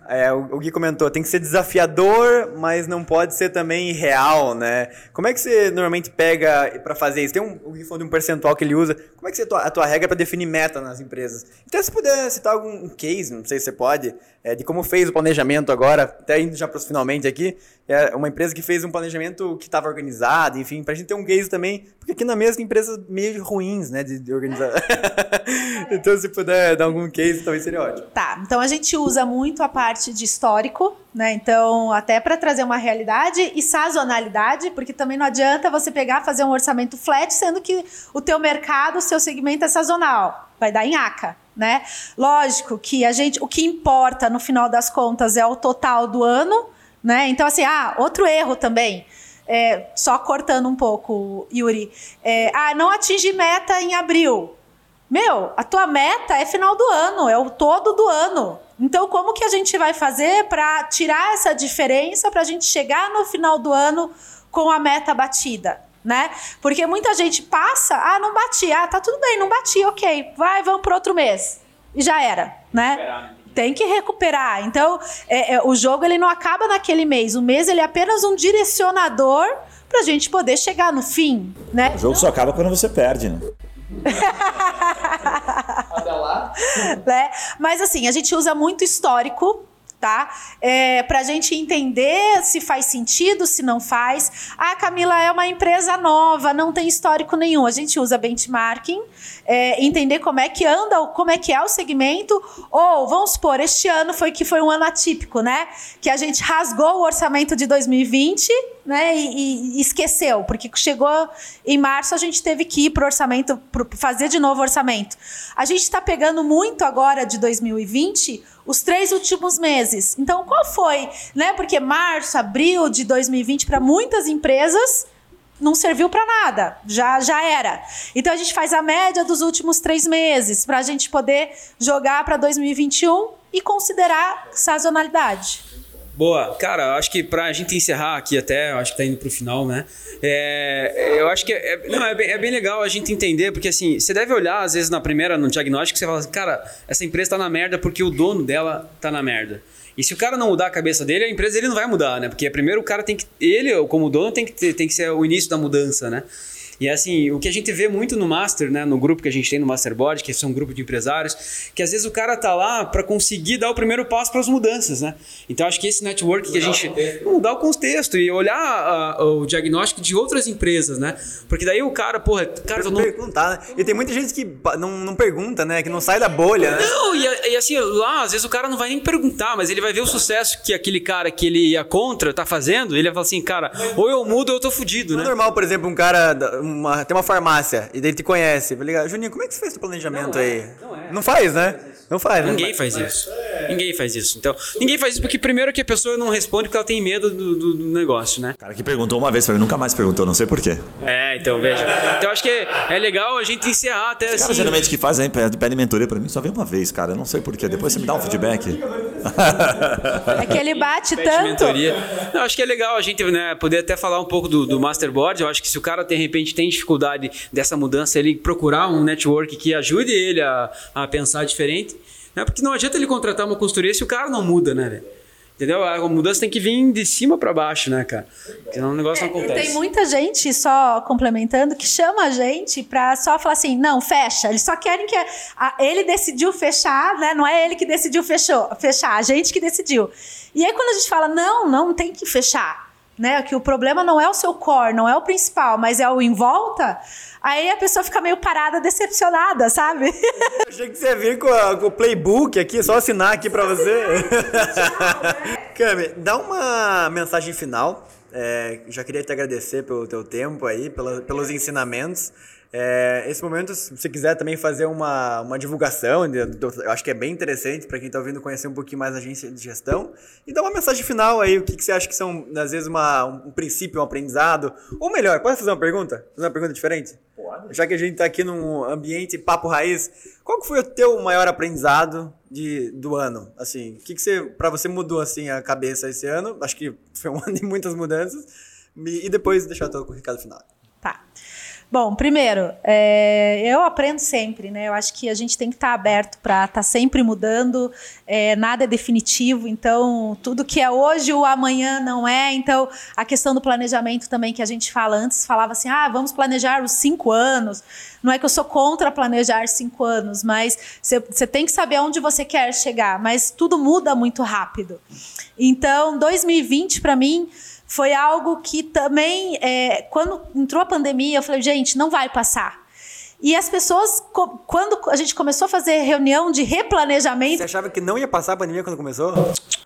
É, o Gui comentou, tem que ser desafiador, mas não pode ser também real, né? Como é que você normalmente pega pra fazer isso? Tem um, o Gui falou de um percentual que ele usa. Como é que você, a tua, a tua regra pra definir meta nas empresas? Então, se puder citar algum um case, não sei se você pode, é, de como fez o planejamento agora, até indo já pros finalmente aqui, é uma empresa que fez um planejamento que estava organizado, enfim, pra gente ter um case também, porque aqui na mesa tem empresas meio ruins, né, de, de organizar. então, se puder dar algum case, talvez seria ótimo. Tá, então a gente usa muito a parte de histórico, né? Então, até para trazer uma realidade e sazonalidade, porque também não adianta você pegar, fazer um orçamento flat, sendo que o teu mercado, o seu segmento é sazonal. Vai dar em aca, né? Lógico que a gente, o que importa no final das contas é o total do ano, né? Então, assim, ah, outro erro também. É, só cortando um pouco, Yuri. É, ah, não atingi meta em abril. Meu, a tua meta é final do ano, é o todo do ano. Então, como que a gente vai fazer para tirar essa diferença para a gente chegar no final do ano com a meta batida? Né? Porque muita gente passa, ah, não bati, ah, tá tudo bem, não bati, ok, vai, vamos para outro mês. E já era, né? Tem que recuperar. Então, é, é, o jogo ele não acaba naquele mês. O mês ele é apenas um direcionador para a gente poder chegar no fim, né? O jogo só acaba quando você perde, né? né? Mas assim, a gente usa muito histórico, tá? É, pra gente entender se faz sentido, se não faz. Ah, Camila é uma empresa nova, não tem histórico nenhum. A gente usa benchmarking, é, entender como é que anda, como é que é o segmento. Ou, vamos supor, este ano foi que foi um ano atípico, né? Que a gente rasgou o orçamento de 2020, né? E, e esqueceu, porque chegou em março, a gente teve que ir pro orçamento, pro, fazer de novo orçamento. A gente está pegando muito agora de 2020 os três últimos meses. Então, qual foi? Né? Porque março, abril de 2020, para muitas empresas, não serviu para nada, já, já era. Então, a gente faz a média dos últimos três meses, para a gente poder jogar para 2021 e considerar sazonalidade. Boa, cara, eu acho que pra gente encerrar aqui até, acho que tá indo pro final, né? É, eu acho que é, é- não, é, bem, é bem legal a gente entender, porque assim, você deve olhar, às vezes, na primeira, no diagnóstico, você fala assim, cara, essa empresa tá na merda porque o dono dela tá na merda. E se o cara não mudar a cabeça dele, a empresa ele não vai mudar, né? Porque primeiro o cara tem que. Ele, como dono, tem que, ter- tem que ser o início da mudança, né? E assim, o que a gente vê muito no Master, né, no grupo que a gente tem no Masterboard, que são um grupo de empresários, que às vezes o cara tá lá para conseguir dar o primeiro passo para as mudanças, né? Então acho que esse network que a gente mudar o contexto e olhar ah, o diagnóstico de outras empresas, né? Porque daí o cara, porra, cara, eu não Perguntar, né? E tem muita gente que não, não pergunta, né? Que não sai da bolha, né? não, e, e assim, lá, às vezes o cara não vai nem perguntar, mas ele vai ver o sucesso que aquele cara que ele ia contra tá fazendo, ele vai falar assim, cara, ou eu mudo ou eu tô fudido, Não é né? normal, por exemplo, um cara uma- tem uma farmácia e daí ele te conhece. Vai ligar, Juninho, como é que você fez o planejamento Não é, aí? não é. Não faz, né? Não faz, né? Ninguém faz isso. Ninguém faz isso. Então, ninguém faz isso porque primeiro que a pessoa não responde porque ela tem medo do, do- do negócio, né? O cara que perguntou uma vez pra mim, nunca mais perguntou, não sei porquê. É, então veja. Então acho que é, é legal a gente encerrar até Cara, assim. geralmente que fazem, pede pede mentoria pra mim, só vem uma vez, cara. Eu não sei porquê. Depois você me dá um feedback. É que ele bate Pede tanto. mentoria. Não, acho que é legal a gente né, poder até falar um pouco do, do Masterboard. Eu acho que se o cara de repente tem dificuldade dessa mudança, ele procurar um network que ajude ele a, a pensar diferente. Né? Porque não adianta ele contratar uma consultoria se o cara não muda, né, velho? Entendeu? A mudança tem que vir de cima para baixo, né, cara? Porque senão o negócio não E acontece. tem muita gente, só complementando, que chama a gente pra só falar assim, não, fecha. Eles só querem que... a- ele decidiu fechar, né? Não é ele que decidiu fechou, fechar, a gente que decidiu. E aí quando a gente fala, não, não tem que fechar, né? Que o problema não é o seu core, não é o principal, mas é o em volta... Aí a pessoa fica meio parada, decepcionada, sabe? Eu achei que você ia vir com, a- com o playbook aqui, só assinar aqui pra você. Cami, dá uma mensagem final. É, já queria te agradecer pelo teu tempo aí, pela- pelos ensinamentos. É, esse momento, se você quiser também fazer uma, uma divulgação, eu acho que é bem interessante para quem está ouvindo conhecer um pouquinho mais a agência de gestão. E dá uma mensagem final aí, o que, que você acha que são, às vezes, uma, um princípio, um aprendizado. Ou melhor, pode fazer uma pergunta? Fazer uma pergunta diferente? Pode. Já que a gente está aqui num ambiente papo raiz, qual foi o teu maior aprendizado de, do ano? Assim, o que, que você, para você mudou assim a cabeça esse ano? Acho que foi um ano de muitas mudanças. E e depois deixar o teu recado final. Tá. Bom, primeiro, é, eu aprendo sempre, né? Eu acho que a gente tem que estar aberto para estar tá sempre mudando, é, nada é definitivo, então tudo que é hoje, o amanhã não é. Então, a questão do planejamento também que a gente fala antes, falava assim: ah, vamos planejar os cinco anos. Não é que eu sou contra planejar cinco anos, mas você tem que saber onde você quer chegar, mas tudo muda muito rápido. Então, 2020 para mim foi algo que também, é, quando entrou a pandemia, eu falei, gente, não vai passar. E as pessoas, quando a gente começou a fazer reunião de replanejamento. Você achava que não ia passar a pandemia quando começou?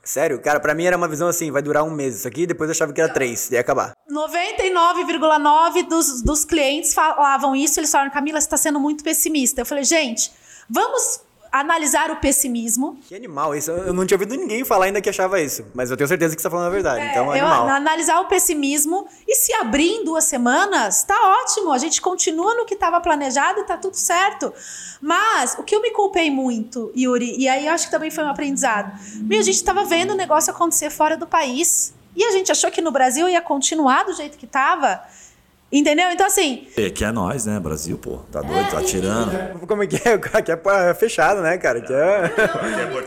Sério, cara, para mim era uma visão assim, vai durar um mês isso aqui, depois eu achava que era três, ia acabar. 99,9% dos, dos clientes falavam isso, eles falaram, Camila, você está sendo muito pessimista. Eu falei, gente, vamos analisar o pessimismo. Que animal, isso eu não tinha ouvido ninguém falar ainda que achava isso, mas eu tenho certeza que você está falando a verdade, é, então é eu, animal. Analisar o pessimismo e se abrir em duas semanas, tá ótimo, a gente continua no que estava planejado e tá tudo certo. Mas o que eu me culpei muito, Yuri, e aí acho que também foi um aprendizado, meu, a gente estava vendo o negócio acontecer fora do país e a gente achou que no Brasil ia continuar do jeito que estava. Entendeu? Então, assim. É, que é nós, né? Brasil, pô. Tá doido, tá tirando. Como é que é? Que é fechado, né, cara? Que é.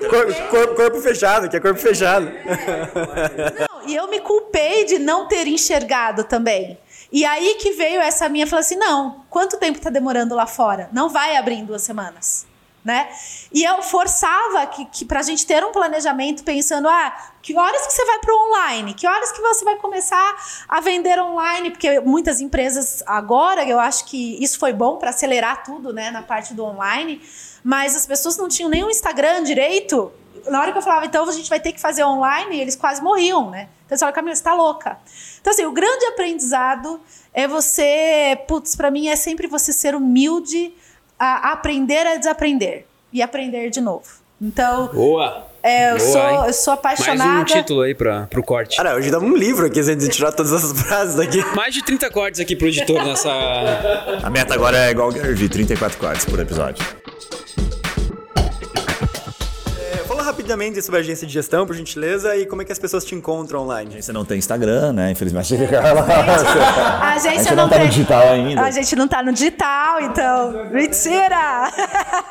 Corpo, corpo, corpo fechado, que é corpo fechado. Não, e eu me culpei de não ter enxergado também. E aí que veio essa minha, falou assim: não, quanto tempo tá demorando lá fora? Não vai abrir em duas semanas né? E eu forçava que, que para a gente ter um planejamento pensando, ah, que horas que você vai para o online? Que horas que você vai começar a vender online? Porque muitas empresas agora, eu acho que isso foi bom para acelerar tudo, né, na parte do online, mas as pessoas não tinham o Instagram direito. Na hora que eu falava, então a gente vai ter que fazer online, eles quase morriam, né? Então você fala, Camila, você tá louca. Então, assim, o grande aprendizado é você, putz, para mim é sempre você ser humilde, a aprender a desaprender e aprender de novo. Então. Boa! É, eu, Boa, sou, eu sou apaixonada. Mais um título aí pra, pro corte. Cara, hoje dá um livro aqui, se a gente tirar todas essas frases daqui. Mais de 30 cortes aqui pro editor nessa. A meta agora é igual o Gary 34 cortes por episódio. Rapidamente sobre a agência de gestão, por gentileza, e como é que as pessoas te encontram online? A agência não tem Instagram, né? Infelizmente. Ela... A agência, a gente não, não tá no digital ainda. A gente não tá no digital, então. Mentira!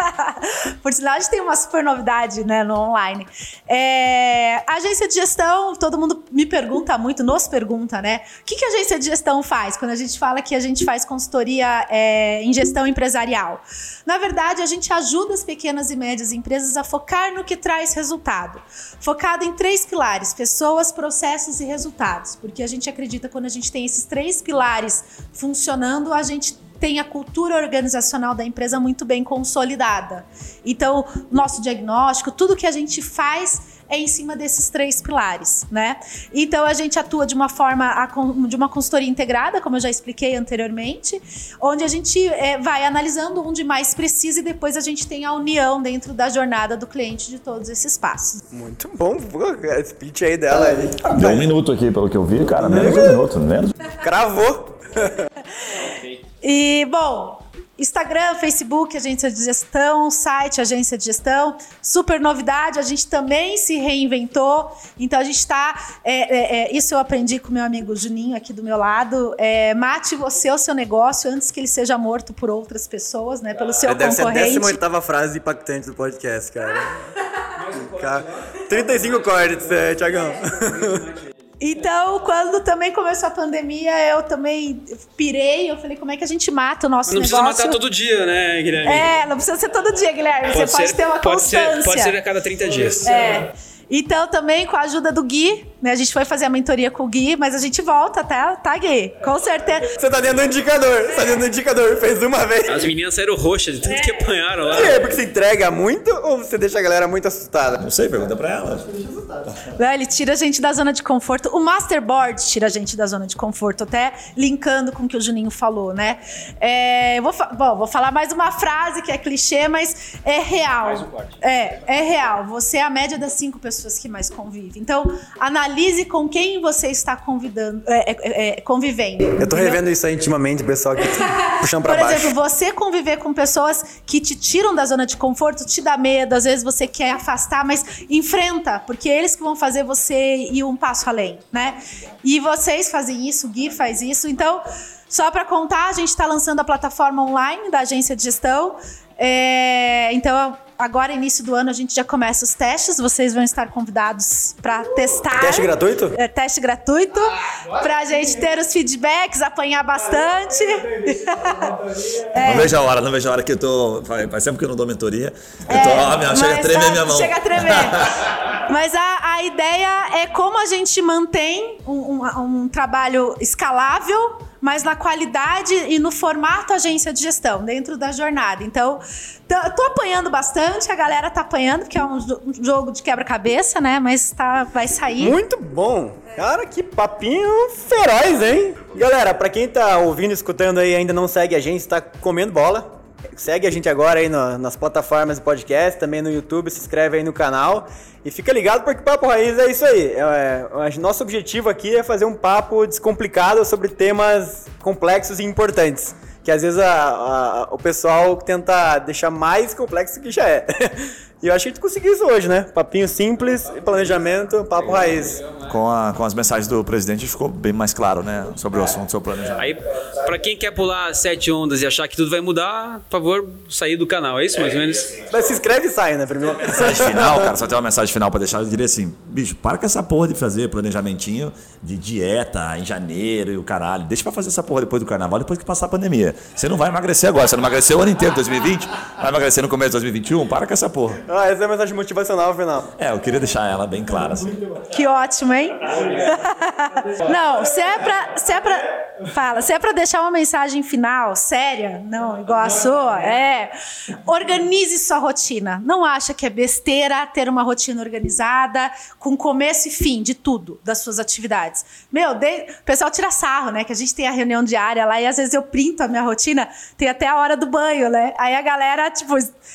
por sinal, a gente tem uma super novidade né, no online. É, a agência de gestão, todo mundo me pergunta muito, nos pergunta, né? O que, que a agência de gestão faz quando a gente fala que a gente faz consultoria é, em gestão empresarial? Na verdade, a gente ajuda as pequenas e médias empresas a focar no que traz resultado. Focado em três pilares: pessoas, processos e resultados. Porque a gente acredita quando a gente tem esses três pilares funcionando, a gente tem a cultura organizacional da empresa muito bem consolidada. Então, nosso diagnóstico, tudo que a gente faz é em cima desses três pilares, né? Então a gente atua de uma forma de uma consultoria integrada, como eu já expliquei anteriormente, onde a gente é, vai analisando onde mais precisa e depois a gente tem a união dentro da jornada do cliente de todos esses passos. Muito bom, a speech aí dela. Aí. Deu um minuto aqui, pelo que eu vi, cara, menos um minuto, menos. Cravou. e bom, Instagram, Facebook, agência de gestão, site, agência de gestão. Super novidade, a gente também se reinventou. Então a gente está. É, é, é, isso eu aprendi com meu amigo Juninho aqui do meu lado. É, mate você o seu negócio antes que ele seja morto por outras pessoas, né? Pelo seu Deve concorrente. Ser a 18 frase impactante do podcast, cara. cara 35 cortes, é, Tiagão. Então, quando também começou a pandemia, eu também pirei. Eu falei, como é que a gente mata o nosso não negócio? Não precisa matar todo dia, né, Guilherme? É, não precisa ser todo dia, Guilherme. Pode Você ser, pode ter uma pode constância. Ser, pode ser a cada 30 dias. É. Então, também com a ajuda do Gui? A gente foi fazer a mentoria com o Gui, mas a gente volta, tá? Tá, Gui? Com certeza. Você tá dentro do indicador, você tá dentro do indicador, fez uma vez. As meninas saíram roxas de tanto é. que apanharam lá. É, porque você entrega muito ou você deixa a galera muito assustada? Não sei, pergunta pra ela. Não, ele tira a gente da zona de conforto. O Masterboard tira a gente da zona de conforto, até linkando com o que o Juninho falou, né? É, eu vou, bom, vou falar mais uma frase que é clichê, mas é real. Mais um corte. É, é real. Você é a média das cinco pessoas que mais convivem. Então, analise com quem você está convidando, é, é, é convivendo. Eu tô revendo isso aí intimamente, pessoal, que puxam pra Por baixo. Por exemplo, você conviver com pessoas que te tiram da zona de conforto, te dá medo, às vezes você quer afastar, mas enfrenta, porque eles que vão fazer você ir um passo além, né? E vocês fazem isso, o Gui faz isso. Então, só para contar, a gente está lançando a plataforma online da agência de gestão. É, então, agora, início do ano, a gente já começa os testes. Vocês vão estar convidados para testar. Teste gratuito? É, teste gratuito. Para a gente ter os feedbacks, apanhar bastante. Não vejo a hora, não vejo a hora que eu tô. Faz tempo que eu não dou mentoria. Eu tô, ó, minha, chega a É, mas tremer tá- minha mão. Chega a tremer. Mas a, a ideia é como a gente mantém um, um- um trabalho escalável, mas na qualidade e no formato agência de gestão, dentro da jornada. Então, tô, apanhando bastante, a galera tá apanhando, porque é um, um jogo de quebra-cabeça, né? Mas tá, vai sair. Muito bom. Cara, que papinho feroz, hein? Galera, pra quem tá ouvindo, escutando aí ainda não segue a gente, tá comendo bola. Segue a gente agora aí no- nas plataformas de podcast, também no YouTube, se inscreve aí no canal. E fica ligado porque Papo Raiz é isso aí. É, é, nosso objetivo aqui é fazer um papo descomplicado sobre temas complexos e importantes. Que às vezes a- a- o pessoal tenta deixar mais complexo do que já é. E eu acho que a gente conseguiu isso hoje, né? Papinho simples, planejamento, papo raiz. Com, a- com as mensagens do presidente ficou bem mais claro, né? Sobre o assunto, sobre o planejamento. Aí, pra quem quer pular sete ondas e achar que tudo vai mudar, por favor, sair do canal. É isso, mais ou menos? Mas se inscreve e sai, né? Primeiro. mensagem final, cara, só tem uma mensagem final pra deixar. Eu diria assim: bicho, para com essa porra de fazer planejamentinho de dieta em janeiro e o caralho. Deixa pra fazer essa porra depois do carnaval, depois que passar a pandemia. Você não vai emagrecer agora, você não emagreceu o ano inteiro de 2020, vai emagrecer no começo de 2021, para com essa porra. Ah, essa é a mensagem motivacional final. É, eu queria deixar ela bem clara, assim. Que ótimo, hein? não, se é pra. Se é pra fala, se é pra deixar uma mensagem final séria, não, igual a sua, é. Organize sua rotina. Não acha que é besteira ter uma rotina organizada, com começo e fim de tudo, das suas atividades. Meu, de- o pessoal tira sarro, né? Que a gente tem a reunião diária lá e às vezes eu printo a minha rotina, tem até a hora do banho, né? Aí a galera, tipo,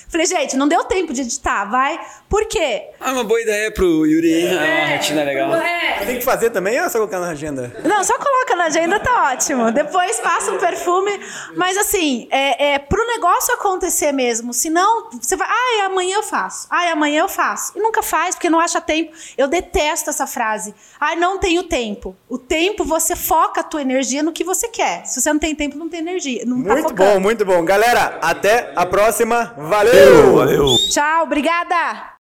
falei, gente, não deu tempo de editar, vai. Por quê? Ah, uma boa ideia pro Yuri, hein? É uma rotina legal. É, Tem que fazer também ou é só colocar na agenda? Não, só coloca na agenda, tá ótimo. Depois passa um perfume. Mas assim, é, é pro negócio acontecer mesmo. Senão, você vai, ai, amanhã eu faço. Ai, amanhã eu faço. E nunca faz, porque não acha tempo. Eu detesto essa frase. Ai, não tenho tempo. O tempo, você foca a tua energia no que você quer. Se você não tem tempo, não tem energia. Não tá Muito focando. bom, muito bom. Galera, até a próxima. Valeu! Valeu! Tchau, obrigada!